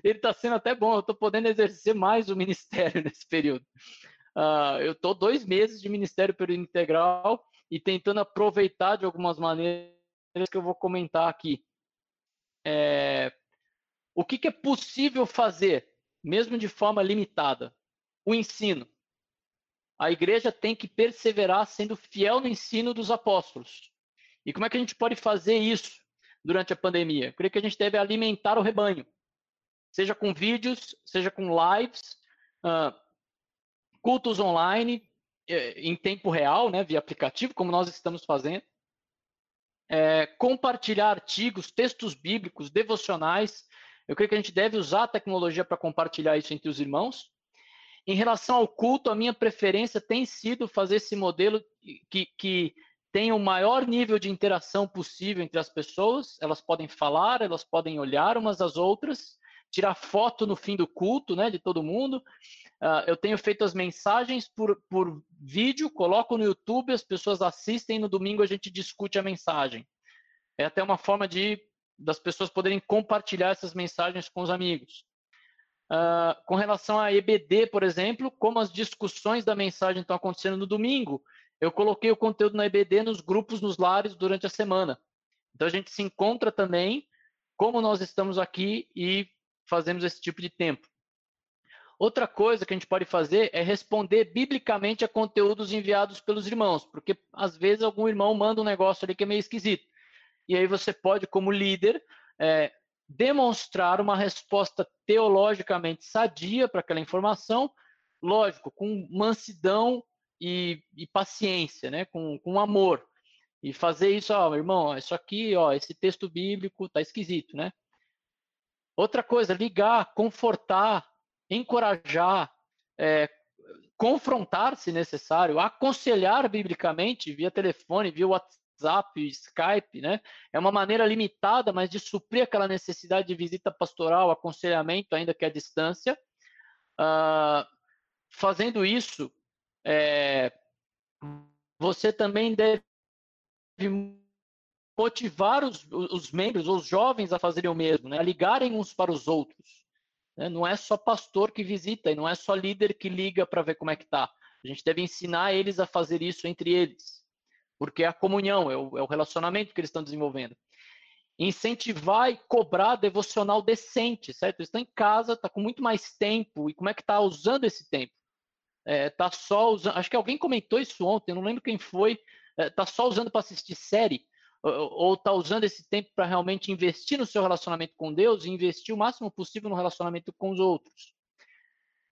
ele está sendo até bom. Eu estou podendo exercer mais o ministério nesse período. Uh, eu estou dois meses de Ministério Período Integral e tentando aproveitar de algumas maneiras que eu vou comentar aqui é, o que, que, é possível fazer, mesmo de forma limitada? O ensino. A igreja tem que perseverar sendo fiel no ensino dos apóstolos. E como é que a gente pode fazer isso durante a pandemia? Eu creio que a gente deve alimentar o rebanho, seja com vídeos, seja com lives, uh, cultos online, eh, em tempo real, né, via aplicativo, como nós estamos fazendo é, compartilhar artigos, textos bíblicos, devocionais. Eu creio que a gente deve usar a tecnologia para compartilhar isso entre os irmãos. Em relação ao culto, a minha preferência tem sido fazer esse modelo que, que tem o maior nível de interação possível entre as pessoas. Elas podem falar, elas podem olhar umas às outras, tirar foto no fim do culto, né, de todo mundo. Uh, eu tenho feito as mensagens por, por vídeo, coloco no YouTube, as pessoas assistem, no domingo a gente discute a mensagem. É até uma forma de das pessoas poderem compartilhar essas mensagens com os amigos. Uh, com relação a EBD, por exemplo, como as discussões da mensagem estão acontecendo no domingo, eu coloquei o conteúdo na EBD nos grupos, nos lares durante a semana. Então a gente se encontra também, como nós estamos aqui e fazemos esse tipo de tempo. Outra coisa que a gente pode fazer é responder biblicamente a conteúdos enviados pelos irmãos, porque às vezes algum irmão manda um negócio ali que é meio esquisito. E aí você pode, como líder, é, demonstrar uma resposta teologicamente sadia para aquela informação, lógico, com mansidão e, e paciência, né? com, com amor. E fazer isso, ó, irmão, isso aqui, ó, esse texto bíblico tá esquisito, né? Outra coisa, ligar, confortar, encorajar, é, confrontar, se necessário, aconselhar biblicamente via telefone, via WhatsApp, Skype, né? É uma maneira limitada, mas de suprir aquela necessidade de visita pastoral, aconselhamento, ainda que à distância. Uh, fazendo isso, é, você também deve motivar os, os membros, os jovens a fazerem o mesmo, né? a ligarem uns para os outros. Né? Não é só pastor que visita e não é só líder que liga para ver como é que está. A gente deve ensinar eles a fazer isso entre eles, porque é a comunhão, é o, é o relacionamento que eles estão desenvolvendo. Incentivar e cobrar devocional decente, certo? Eles estão em casa, está com muito mais tempo, e como é que está usando esse tempo? É, tá só usando, acho que alguém comentou isso ontem, não lembro quem foi, é, tá só usando para assistir série, ou está usando esse tempo para realmente investir no seu relacionamento com Deus e investir o máximo possível no relacionamento com os outros.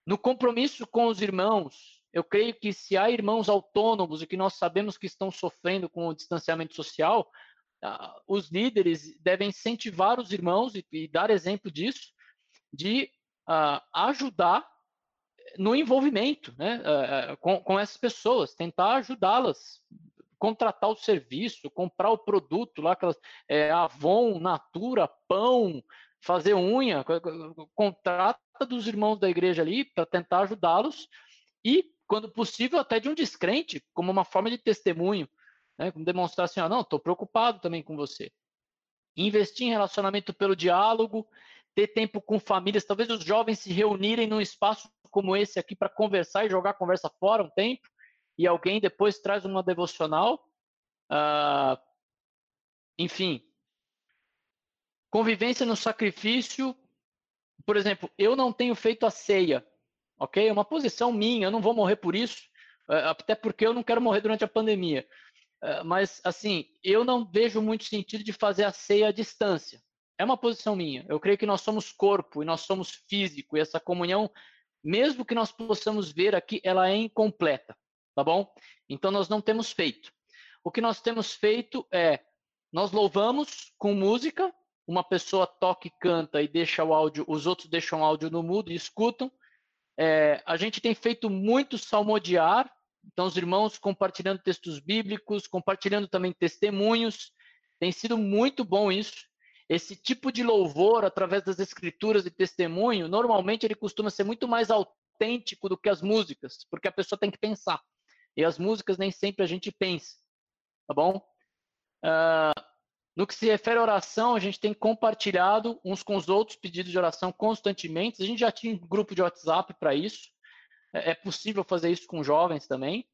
No compromisso com os irmãos, eu creio que se há irmãos autônomos e que nós sabemos que estão sofrendo com o distanciamento social, os líderes devem incentivar os irmãos e, dar exemplo disso, de ajudar no envolvimento né, com essas pessoas, tentar ajudá-las, contratar o serviço, comprar o produto lá, aquelas, é, Avon, Natura, Pão, fazer unha, contrata dos irmãos da igreja ali para tentar ajudá-los e, quando possível, até de um descrente, como uma forma de testemunho, né? como demonstrar assim, ó, não, estou preocupado também com você. Investir em relacionamento pelo diálogo, ter tempo com famílias, talvez os jovens se reunirem num espaço como esse aqui para conversar e jogar conversa fora um tempo, e alguém depois traz uma devocional. Uh, enfim, convivência no sacrifício. Por exemplo, eu não tenho feito a ceia, ok? É uma posição minha, eu não vou morrer por isso, uh, até porque eu não quero morrer durante a pandemia. Uh, mas, assim, eu não vejo muito sentido de fazer a ceia à distância. É uma posição minha. Eu creio que nós somos corpo e nós somos físico, e essa comunhão, mesmo que nós possamos ver aqui, ela é incompleta tá bom? Então nós não temos feito. O que nós temos feito é nós louvamos com música, uma pessoa toca e canta e deixa o áudio, os outros deixam o áudio no mudo e escutam. É, a gente tem feito muito salmodiar, então os irmãos compartilhando textos bíblicos, compartilhando também testemunhos, tem sido muito bom isso. Esse tipo de louvor através das escrituras e testemunho, normalmente ele costuma ser muito mais autêntico do que as músicas, porque a pessoa tem que pensar. E as músicas nem sempre a gente pensa, tá bom? Uh, no que se refere à oração, a gente tem compartilhado uns com os outros pedidos de oração constantemente. A gente já tinha um grupo de WhatsApp para isso. É, é possível fazer isso com jovens também.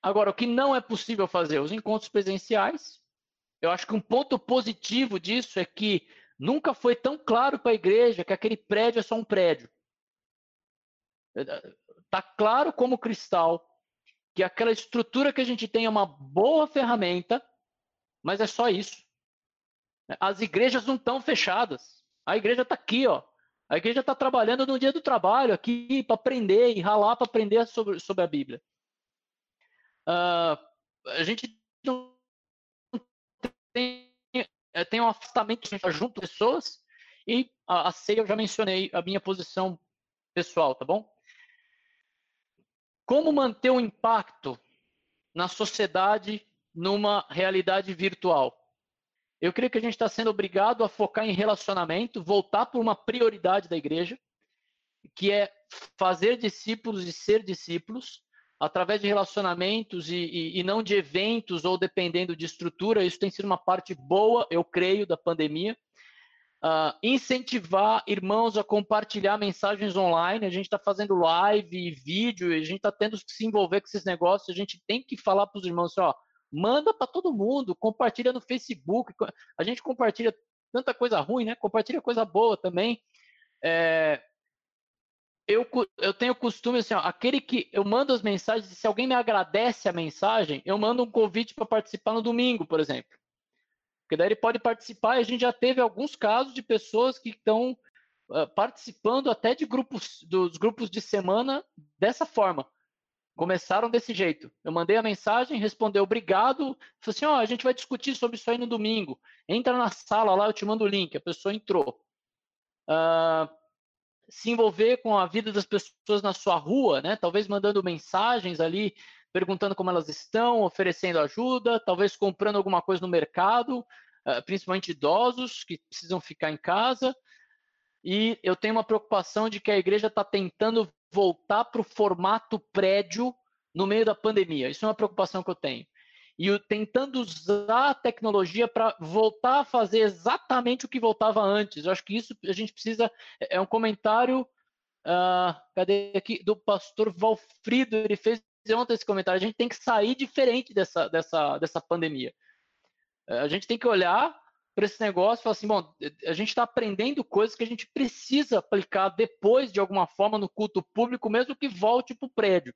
Agora, o que não é possível fazer? Os encontros presenciais. Eu acho que um ponto positivo disso é que nunca foi tão claro para a igreja que aquele prédio é só um prédio. Está claro como cristal que aquela estrutura que a gente tem é uma boa ferramenta, mas é só isso. As igrejas não estão fechadas. A igreja está aqui, ó. A igreja está trabalhando no dia do trabalho aqui para aprender e ralar para aprender sobre, sobre a Bíblia. Uh, a gente não tem, é, tem um afastamento, tá junto pessoas e a, a ceia eu já mencionei a minha posição pessoal, tá bom? Como manter o um impacto na sociedade numa realidade virtual? Eu creio que a gente está sendo obrigado a focar em relacionamento, voltar para uma prioridade da igreja, que é fazer discípulos e ser discípulos através de relacionamentos e, e, e, não de eventos ou dependendo de estrutura. Isso tem sido uma parte boa, eu creio, da pandemia. Uh, incentivar irmãos a compartilhar mensagens online. A gente está fazendo live e vídeo, e a gente está tendo que se envolver com esses negócios. A gente tem que falar para os irmãos, assim, ó, manda para todo mundo, compartilha no Facebook. A gente compartilha tanta coisa ruim, né? Compartilha coisa boa também. É, eu, eu tenho costume assim, ó, aquele que eu mando as mensagens, se alguém me agradece a mensagem, eu mando um convite para participar no domingo, por exemplo. Porque daí ele pode participar, e a gente já teve alguns casos de pessoas que estão uh, participando até de grupos, dos grupos de semana dessa forma. Começaram desse jeito. Eu mandei a mensagem, respondeu obrigado, falou assim: ó, oh, a gente vai discutir sobre isso aí no domingo. Entra na sala lá, eu te mando o link. A pessoa entrou. Uh, se envolver com a vida das pessoas na sua rua, né? Talvez mandando mensagens ali perguntando como elas estão, oferecendo ajuda, talvez comprando alguma coisa no mercado, eh, principalmente idosos que precisam ficar em casa. E eu tenho uma preocupação de que a igreja está tentando voltar para o formato prédio no meio da pandemia. Isso é uma preocupação que eu tenho. e tentando usar a tecnologia para voltar a fazer exatamente o que voltava antes. Eu acho que isso a gente precisa. É, é um comentário. Uh, cadê aqui? Do pastor Valfrido. Ele fez ontem esse comentário. A gente tem que sair diferente dessa, dessa, dessa pandemia. Uh, a gente tem que olhar para esse negócio e falar assim: bom, a gente está aprendendo coisas que a gente precisa aplicar depois, de alguma forma, no culto público, mesmo que volte para o prédio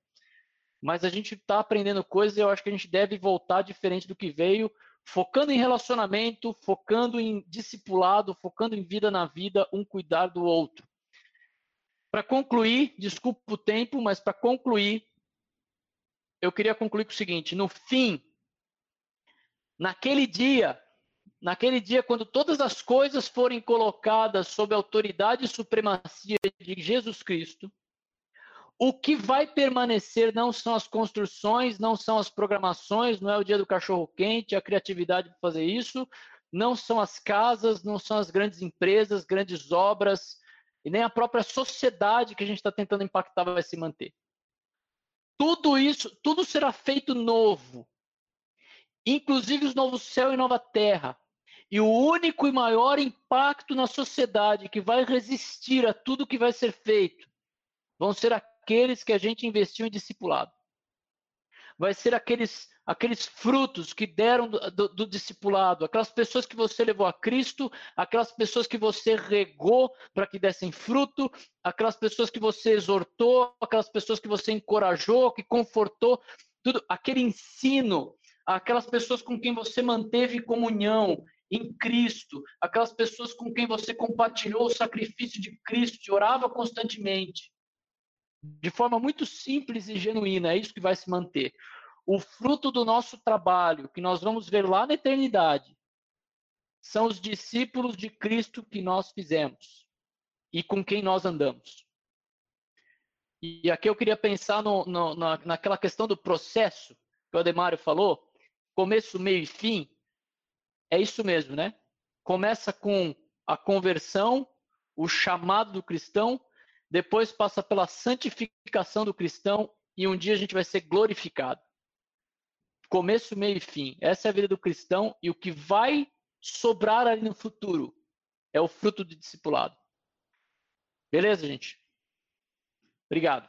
mas a gente está aprendendo coisas e eu acho que a gente deve voltar diferente do que veio, focando em relacionamento, focando em discipulado, focando em vida na vida, um cuidar do outro. Para concluir, desculpa o tempo, mas para concluir, eu queria concluir com o seguinte: no fim, naquele dia, naquele dia, quando todas as coisas forem colocadas sob a autoridade e supremacia de Jesus Cristo, o que vai permanecer não são as construções, não são as programações, não é o dia do cachorro quente, a criatividade para fazer isso, não são as casas, não são as grandes empresas, grandes obras, e nem a própria sociedade que a gente está tentando impactar vai se manter. Tudo isso, tudo será feito novo, inclusive os novos céu e nova terra. E o único e maior impacto na sociedade que vai resistir a tudo que vai ser feito vão ser aqueles que a gente investiu em discipulado. Vai ser aqueles, aqueles frutos que deram do, do, do discipulado, aquelas pessoas que você levou a Cristo, aquelas pessoas que você regou para que dessem fruto, aquelas pessoas que você exortou, aquelas pessoas que você encorajou, que confortou, tudo, aquele ensino, aquelas pessoas com quem você manteve comunhão em Cristo, aquelas pessoas com quem você compartilhou o sacrifício de Cristo, orava constantemente de forma muito simples e genuína, é isso que vai se manter. O fruto do nosso trabalho, que nós vamos ver lá na eternidade, são os discípulos de Cristo que nós fizemos e com quem nós andamos. E aqui eu queria pensar no, no, na, naquela questão do processo que o Ademário falou, começo, meio e fim. É isso mesmo, né? Começa com a conversão, o chamado do cristão, depois passa pela santificação do cristão e um dia a gente vai ser glorificado. Começo, meio e fim. Essa é a vida do cristão e o que vai sobrar ali no futuro é o fruto do discipulado. Beleza, gente? Obrigado.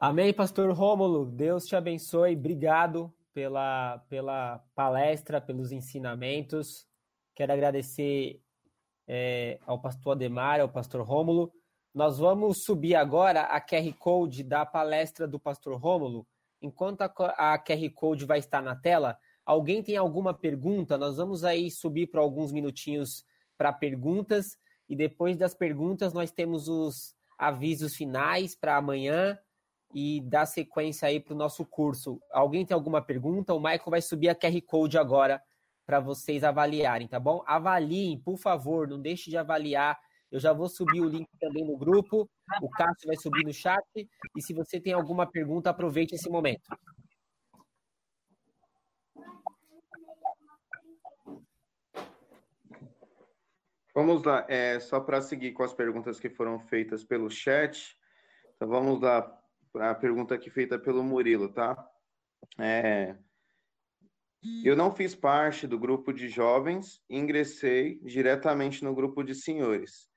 Amém, pastor Rômulo. Deus te abençoe. Obrigado pela, pela palestra, pelos ensinamentos. Quero agradecer é, ao pastor Ademar, ao pastor Rômulo. Nós vamos subir agora a QR Code da palestra do pastor Rômulo. Enquanto a, a QR Code vai estar na tela, alguém tem alguma pergunta? Nós vamos aí subir para alguns minutinhos para perguntas e depois das perguntas nós temos os avisos finais para amanhã e dar sequência aí para o nosso curso. Alguém tem alguma pergunta? O Michael vai subir a QR Code agora para vocês avaliarem, tá bom? Avaliem, por favor, não deixe de avaliar. Eu já vou subir o link também no grupo, o Cássio vai subir no chat, e se você tem alguma pergunta, aproveite esse momento. Vamos lá, é, só para seguir com as perguntas que foram feitas pelo chat, então vamos lá para a pergunta aqui feita pelo Murilo, tá? É, eu não fiz parte do grupo de jovens, ingressei diretamente no grupo de senhores.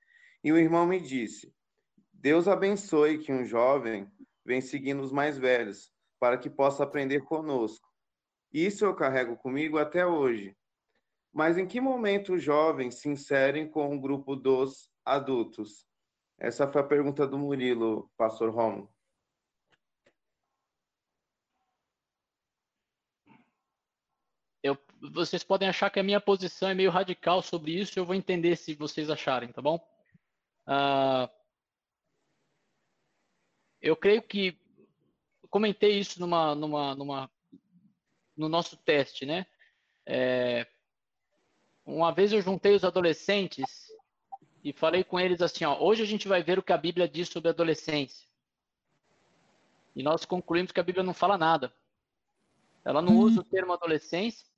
E o irmão me disse: Deus abençoe que um jovem vem seguindo os mais velhos, para que possa aprender conosco. Isso eu carrego comigo até hoje. Mas em que momento os jovens se inserem com o grupo dos adultos? Essa foi a pergunta do Murilo, pastor Romo. Vocês podem achar que a minha posição é meio radical sobre isso, eu vou entender se vocês acharem, tá bom? Uh, eu creio que comentei isso numa, numa, numa, no nosso teste, né? É, uma vez eu juntei os adolescentes e falei com eles assim, ó, hoje a gente vai ver o que a Bíblia diz sobre a adolescência. E nós concluímos que a Bíblia não fala nada. Ela não usa o termo adolescência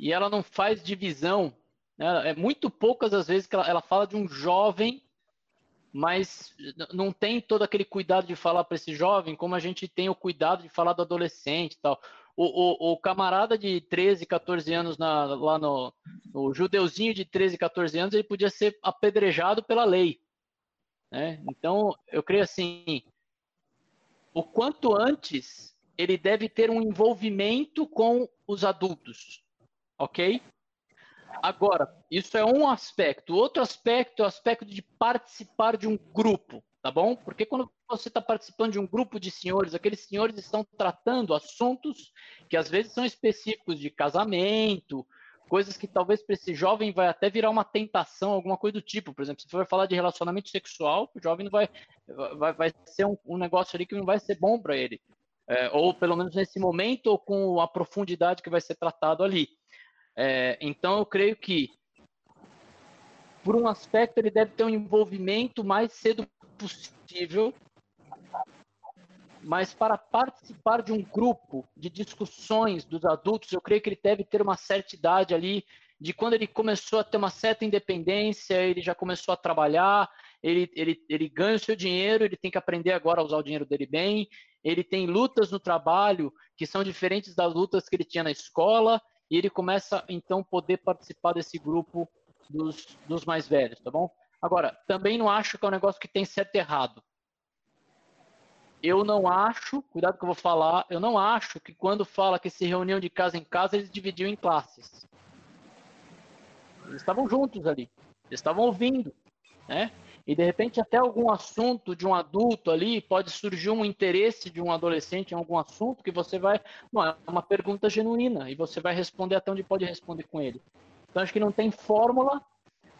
e ela não faz divisão. Né? É muito poucas as vezes que ela, ela fala de um jovem, mas não tem todo aquele cuidado de falar para esse jovem como a gente tem o cuidado de falar do adolescente e tal. o, o, camarada de 13, 14 anos na, lá no, o judeuzinho de 13, 14 anos, ele podia ser apedrejado pela lei. Né? Então, eu creio assim, o quanto antes ele deve ter um envolvimento com os adultos, ok? Agora, isso é um aspecto. Outro aspecto é o aspecto de participar de um grupo, tá bom? Porque quando você está participando de um grupo de senhores, aqueles senhores estão tratando assuntos que às vezes são específicos de casamento, coisas que talvez para esse jovem vai até virar uma tentação, alguma coisa do tipo. Por exemplo, se for falar de relacionamento sexual, o jovem não vai, vai, vai ser um, um negócio ali que não vai ser bom para ele. É, ou pelo menos nesse momento, ou com a profundidade que vai ser tratado ali. É, então, eu creio que, por um aspecto, ele deve ter um envolvimento mais cedo possível mas para participar de um grupo de discussões dos adultos, eu creio que ele deve ter uma certa idade ali, de quando ele começou a ter uma certa independência, ele já começou a trabalhar, ele, ele, ele ganha o seu dinheiro, ele tem que aprender agora a usar o dinheiro dele bem, ele tem lutas no trabalho que são diferentes das lutas que ele tinha na escola, e ele começa então poder participar desse grupo dos, dos mais velhos, tá bom? Agora, também não acho que é um negócio que tem certo e errado eu não acho, cuidado que eu vou falar, eu não acho que quando fala que se reuniam de casa em casa, eles dividiam em classes. Eles estavam juntos ali, eles estavam ouvindo, né? E de repente até algum assunto de um adulto ali pode surgir um interesse de um adolescente em algum assunto que você vai, não, é uma pergunta genuína e você vai responder até onde pode responder com ele. Então acho que não tem fórmula,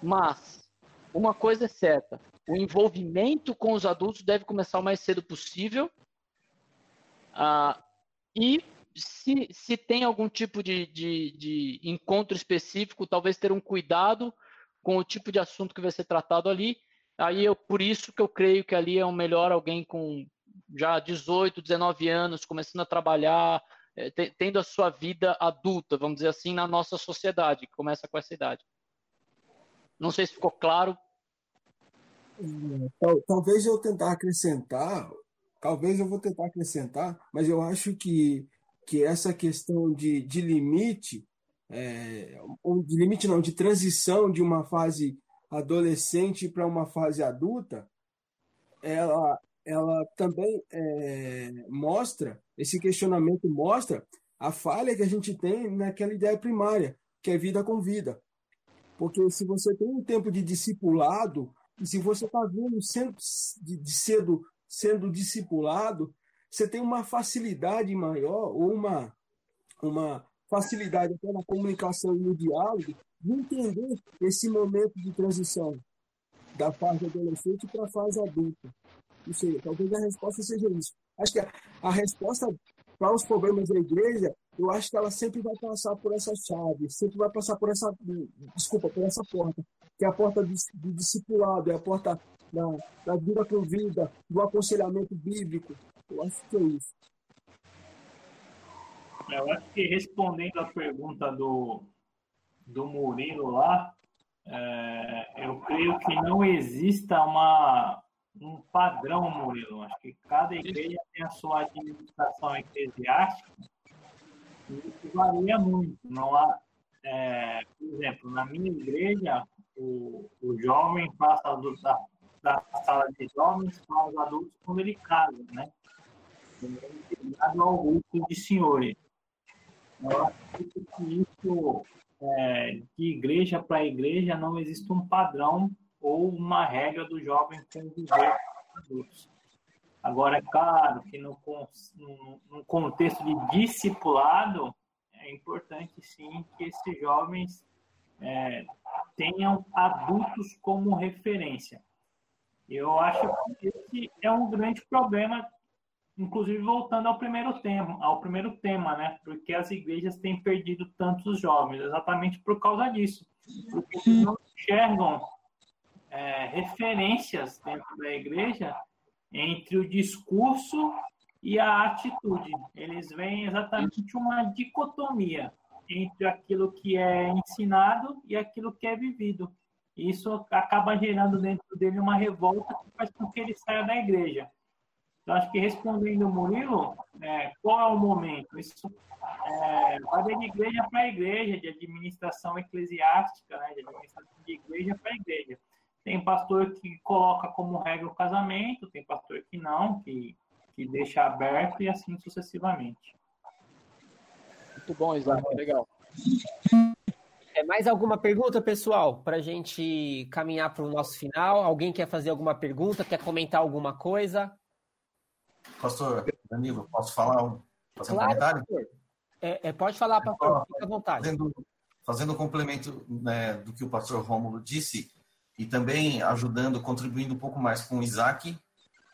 mas uma coisa é certa: o envolvimento com os adultos deve começar o mais cedo possível. Ah, e se, se tem algum tipo de, de, de encontro específico, talvez ter um cuidado com o tipo de assunto que vai ser tratado ali. Aí eu, por isso que eu creio que ali é o melhor alguém com já 18, 19 anos, começando a trabalhar, é, tendo a sua vida adulta, vamos dizer assim, na nossa sociedade, que começa com essa idade. Não sei se ficou claro. Talvez eu tentar acrescentar, talvez eu vou tentar acrescentar, mas eu acho que, que essa questão de, de limite, é, de limite não, de transição de uma fase adolescente para uma fase adulta, ela, ela também é, mostra, esse questionamento mostra a falha que a gente tem naquela ideia primária, que é vida com vida. Porque se você tem um tempo de discipulado, e se você está vendo sendo, de cedo sendo discipulado, você tem uma facilidade maior, ou uma, uma facilidade até na comunicação e no diálogo, de entender esse momento de transição da fase adolescente para a fase adulta. Não sei, talvez a resposta seja isso. Acho que a, a resposta para os problemas da igreja eu acho que ela sempre vai passar por essa chave, sempre vai passar por essa, desculpa, por essa porta, que é a porta do, do discipulado, é a porta da, da vida com vida, do aconselhamento bíblico. Eu acho que é isso. Eu acho que respondendo a pergunta do, do Murilo lá, é, eu creio que não exista uma, um padrão, Murilo. Acho que cada igreja tem a sua administração eclesiástica isso varia muito. Não há, é, por exemplo, na minha igreja, o, o jovem passa do, da, da sala de jovens para os adultos quando ele casa, né? Ligado ao grupo de senhores. Eu acredito que isso, é, de igreja para igreja, não existe um padrão ou uma regra do jovem conviver com os adultos. Agora, é claro que no, no, no contexto de discipulado, é importante sim que esses jovens é, tenham adultos como referência. Eu acho que esse é um grande problema, inclusive voltando ao primeiro tema, ao primeiro tema, né? Porque as igrejas têm perdido tantos jovens, exatamente por causa disso, porque eles não enxergam é, referências dentro da igreja entre o discurso e a atitude. Eles veem exatamente uma dicotomia entre aquilo que é ensinado e aquilo que é vivido. Isso acaba gerando dentro dele uma revolta que faz com que ele saia da igreja. Então, acho que respondendo o Murilo, é, qual é o momento? Isso é, vai de igreja para igreja, de administração eclesiástica, né, de administração de igreja para igreja. Tem pastor que coloca como regra o casamento, tem pastor que não, que, que deixa aberto e assim sucessivamente. Muito bom, Isaac, legal. É, mais alguma pergunta, pessoal, para a gente caminhar para o nosso final? Alguém quer fazer alguma pergunta? Quer comentar alguma coisa? Pastor Danilo, posso falar? Fazer claro, um comentário? É, é, pode falar, pastor, fica à vontade. Fazendo, fazendo um complemento né, do que o pastor Rômulo disse, e também ajudando, contribuindo um pouco mais com o Isaac,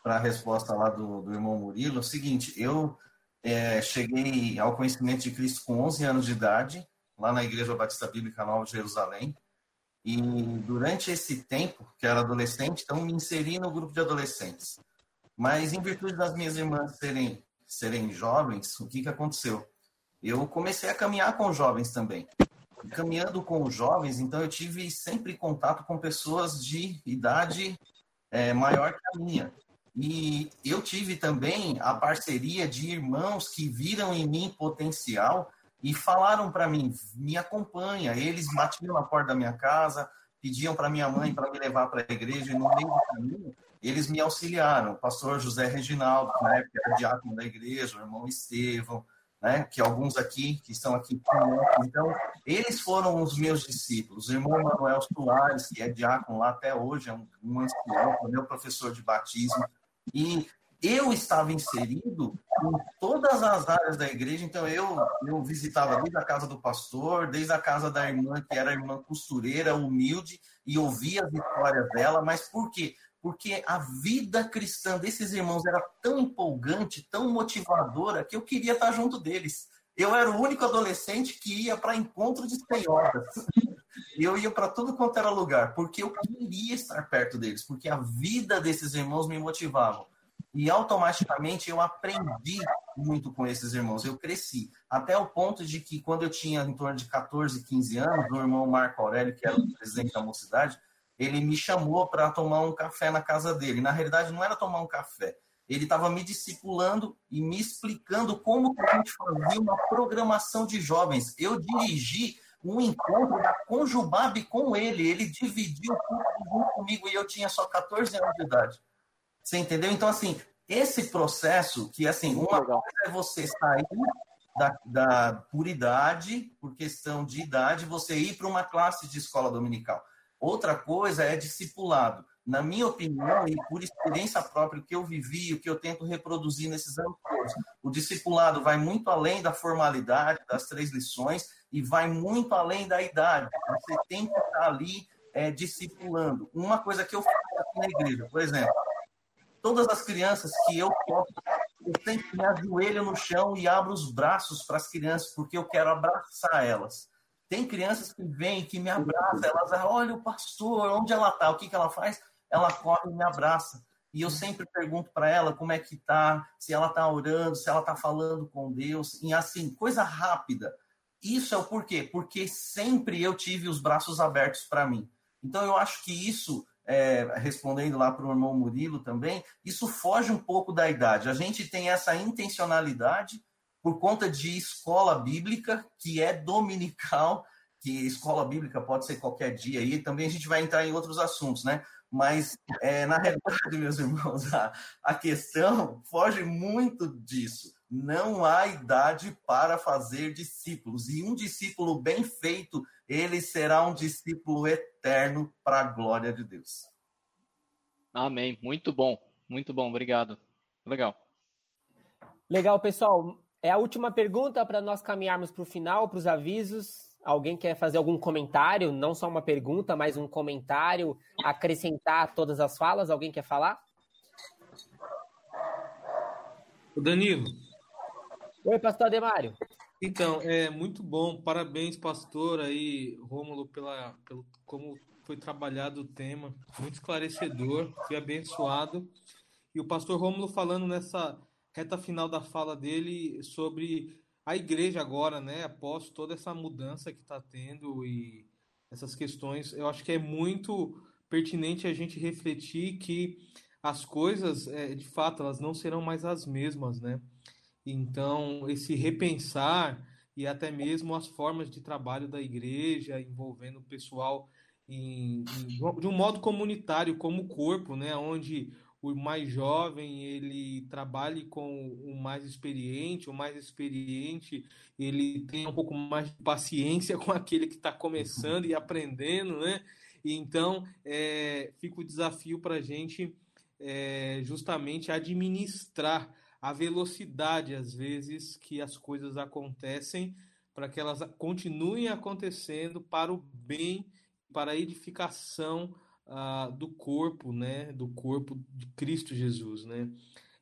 para a resposta lá do, do irmão Murilo, é o seguinte, eu é, cheguei ao conhecimento de Cristo com 11 anos de idade, lá na Igreja Batista Bíblica Nova de Jerusalém, e durante esse tempo, que era adolescente, então me inseri no grupo de adolescentes. Mas em virtude das minhas irmãs serem, serem jovens, o que, que aconteceu? Eu comecei a caminhar com jovens também caminhando com jovens, então eu tive sempre contato com pessoas de idade é, maior que a minha. E eu tive também a parceria de irmãos que viram em mim potencial e falaram para mim: me acompanha. Eles batiam na porta da minha casa, pediam para minha mãe para me levar para a igreja, e no meio do caminho eles me auxiliaram. O pastor José Reginaldo, na né, época era diácono da igreja, o irmão Estevão, né, que alguns aqui, que estão aqui então, eles foram os meus discípulos. O irmão Manuel Soares, que é diácono lá até hoje, é um, um ancião, meu professor de batismo, e eu estava inserido em todas as áreas da igreja, então eu, eu visitava desde a casa do pastor, desde a casa da irmã, que era irmã costureira, humilde, e ouvia as histórias dela, mas por quê? Porque a vida cristã desses irmãos era tão empolgante, tão motivadora, que eu queria estar junto deles. Eu era o único adolescente que ia para encontro de senhoras. Eu ia para tudo quanto era lugar, porque eu queria estar perto deles, porque a vida desses irmãos me motivava. E automaticamente eu aprendi muito com esses irmãos. Eu cresci até o ponto de que quando eu tinha em torno de 14, 15 anos, o irmão Marco Aurélio, que era o presidente da mocidade, ele me chamou para tomar um café na casa dele. Na realidade, não era tomar um café. Ele estava me discipulando e me explicando como que a gente fazia uma programação de jovens. Eu dirigi um encontro da Conjubab com ele. Ele dividiu tudo comigo e eu tinha só 14 anos de idade. Você entendeu? Então, assim, esse processo, que assim, uma coisa é você sair da, da puridade, por questão de idade, você ir para uma classe de escola dominical. Outra coisa é discipulado. Na minha opinião, e por experiência própria, o que eu vivi, o que eu tento reproduzir nesses anos todos, o discipulado vai muito além da formalidade das três lições e vai muito além da idade. Você tem que estar ali é, discipulando. Uma coisa que eu faço aqui na igreja, por exemplo, todas as crianças que eu posso, eu sempre me ajoelho no chão e abro os braços para as crianças, porque eu quero abraçar elas. Tem crianças que vêm, que me abraçam, elas olha o pastor, onde ela está? O que, que ela faz? Ela corre e me abraça. E eu sempre pergunto para ela como é que está, se ela está orando, se ela está falando com Deus, e assim, coisa rápida. Isso é o porquê? Porque sempre eu tive os braços abertos para mim. Então eu acho que isso, é, respondendo lá para o irmão Murilo também, isso foge um pouco da idade. A gente tem essa intencionalidade por conta de escola bíblica, que é dominical, que escola bíblica pode ser qualquer dia, e também a gente vai entrar em outros assuntos, né? Mas, é, na realidade, meus irmãos, a, a questão foge muito disso. Não há idade para fazer discípulos, e um discípulo bem feito, ele será um discípulo eterno para a glória de Deus. Amém. Muito bom, muito bom, obrigado. Legal. Legal, pessoal. É a última pergunta para nós caminharmos para o final, para os avisos. Alguém quer fazer algum comentário? Não só uma pergunta, mas um comentário, acrescentar todas as falas? Alguém quer falar? O Danilo. Oi, pastor Ademário. Então, é muito bom. Parabéns, pastor, aí, Rômulo, pela, pelo como foi trabalhado o tema. Muito esclarecedor, fui abençoado. E o pastor Rômulo falando nessa reta final da fala dele sobre a igreja agora, né? Após toda essa mudança que está tendo e essas questões, eu acho que é muito pertinente a gente refletir que as coisas, é, de fato, elas não serão mais as mesmas, né? Então, esse repensar e até mesmo as formas de trabalho da igreja, envolvendo o pessoal em, em, de um modo comunitário, como corpo, né? onde o mais jovem ele trabalhe com o mais experiente, o mais experiente ele tem um pouco mais de paciência com aquele que está começando e aprendendo, né? Então é, fica o desafio para a gente é, justamente administrar a velocidade, às vezes, que as coisas acontecem, para que elas continuem acontecendo para o bem, para a edificação do corpo, né? Do corpo de Cristo Jesus, né?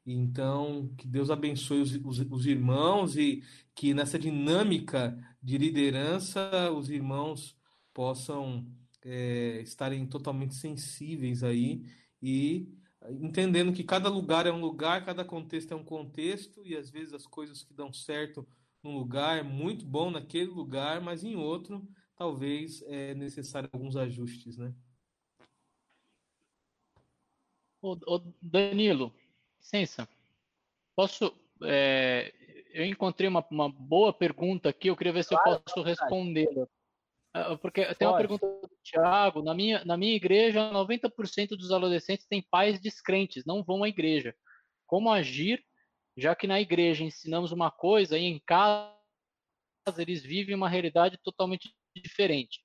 Então, que Deus abençoe os, os, os, irmãos e que nessa dinâmica de liderança os irmãos possam é, estarem totalmente sensíveis aí e entendendo que cada lugar é um lugar, cada contexto é um contexto e às vezes as coisas que dão certo num lugar é muito bom naquele lugar, mas em outro talvez é necessário alguns ajustes, né? Ô, Danilo, licença. Posso. É, eu encontrei uma, uma, boa pergunta aqui, eu queria ver se claro, eu posso respondê-la. Ah, porque Pode. tem uma pergunta do Tiago. Na minha, na minha igreja, 90% dos adolescentes têm pais descrentes, não vão à igreja. Como agir, já que na igreja ensinamos uma coisa e em casa eles vivem uma realidade totalmente diferente?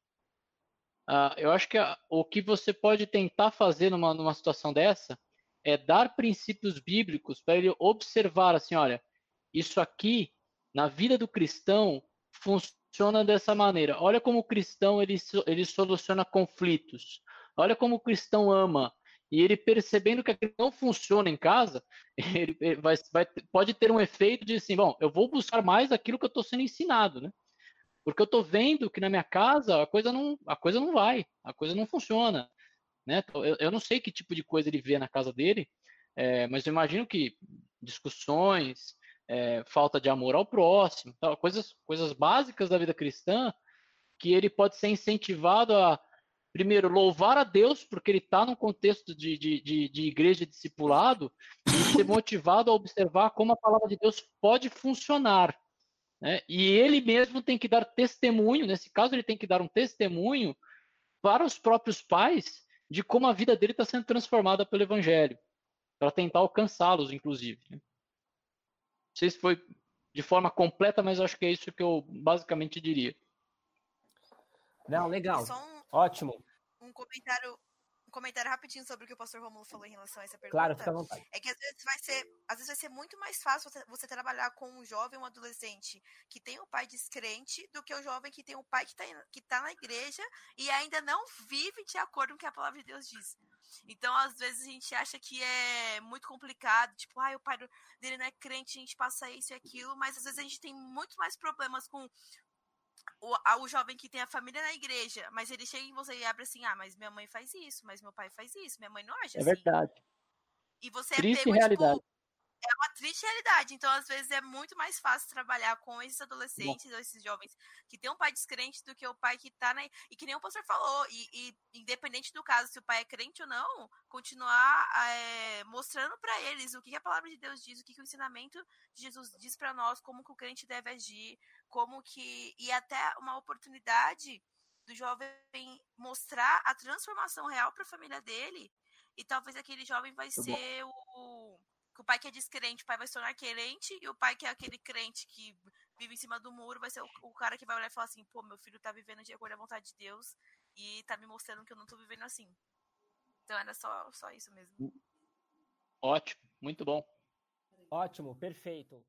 Uh, eu acho que a, o que você pode tentar fazer numa, numa situação dessa é dar princípios bíblicos para ele observar assim, olha, isso aqui na vida do cristão funciona dessa maneira. Olha como o cristão ele, ele soluciona conflitos. Olha como o cristão ama. E ele percebendo que aquilo não funciona em casa, ele, vai, vai, pode ter um efeito de assim, bom, eu vou buscar mais aquilo que eu estou sendo ensinado, né? Porque eu estou vendo que na minha casa a coisa não, a coisa não vai, a coisa não funciona. Né? Eu, eu não sei que tipo de coisa ele vê na casa dele, é, mas eu imagino que discussões, é, falta de amor ao próximo, tal, coisas, coisas básicas da vida cristã, que ele pode ser incentivado a, primeiro, louvar a Deus, porque ele está num contexto de, de, de, de igreja discipulado, e ser motivado a observar como a palavra de Deus pode funcionar. Né? E ele mesmo tem que dar testemunho, nesse caso, ele tem que dar um testemunho para os próprios pais de como a vida dele está sendo transformada pelo Evangelho, para tentar alcançá-los, inclusive. Né? Não sei se foi de forma completa, mas acho que é isso que eu basicamente diria. Não, legal. Um, Ótimo. Um comentário um comentário rapidinho sobre o que o pastor Romulo falou em relação a essa pergunta. Claro, fica à vontade. É que às vezes vai ser, às vezes vai ser muito mais fácil você, você trabalhar com um jovem, um adolescente que tem um pai descrente do que o jovem que tem um pai que está que tá na igreja e ainda não vive de acordo com o que a palavra de Deus diz. Então, às vezes, a gente acha que é muito complicado, tipo, ah, o pai dele não é crente, a gente passa isso e aquilo, mas às vezes a gente tem muito mais problemas com o, a, o jovem que tem a família na igreja, mas ele chega em você e abre assim, ah, mas minha mãe faz isso, mas meu pai faz isso, minha mãe não age é assim. É verdade. E você Triste é pego, realidade. Tipo, é uma triste realidade. Então, às vezes, é muito mais fácil trabalhar com esses adolescentes, Bom. esses jovens que tem um pai descrente do que o pai que tá na. E que nem o pastor falou, e, e independente do caso, se o pai é crente ou não, continuar é, mostrando para eles o que a palavra de Deus diz, o que, que o ensinamento de Jesus diz para nós, como que o crente deve agir, como que. E até uma oportunidade do jovem mostrar a transformação real para a família dele. E talvez aquele jovem vai ser o que o pai que é descrente, o pai vai se tornar querente, e o pai que é aquele crente que vive em cima do muro vai ser o, o cara que vai olhar e falar assim, pô, meu filho tá vivendo de acordo com a vontade de Deus e tá me mostrando que eu não tô vivendo assim. Então era só, só isso mesmo. Ótimo, muito bom. Ótimo, perfeito.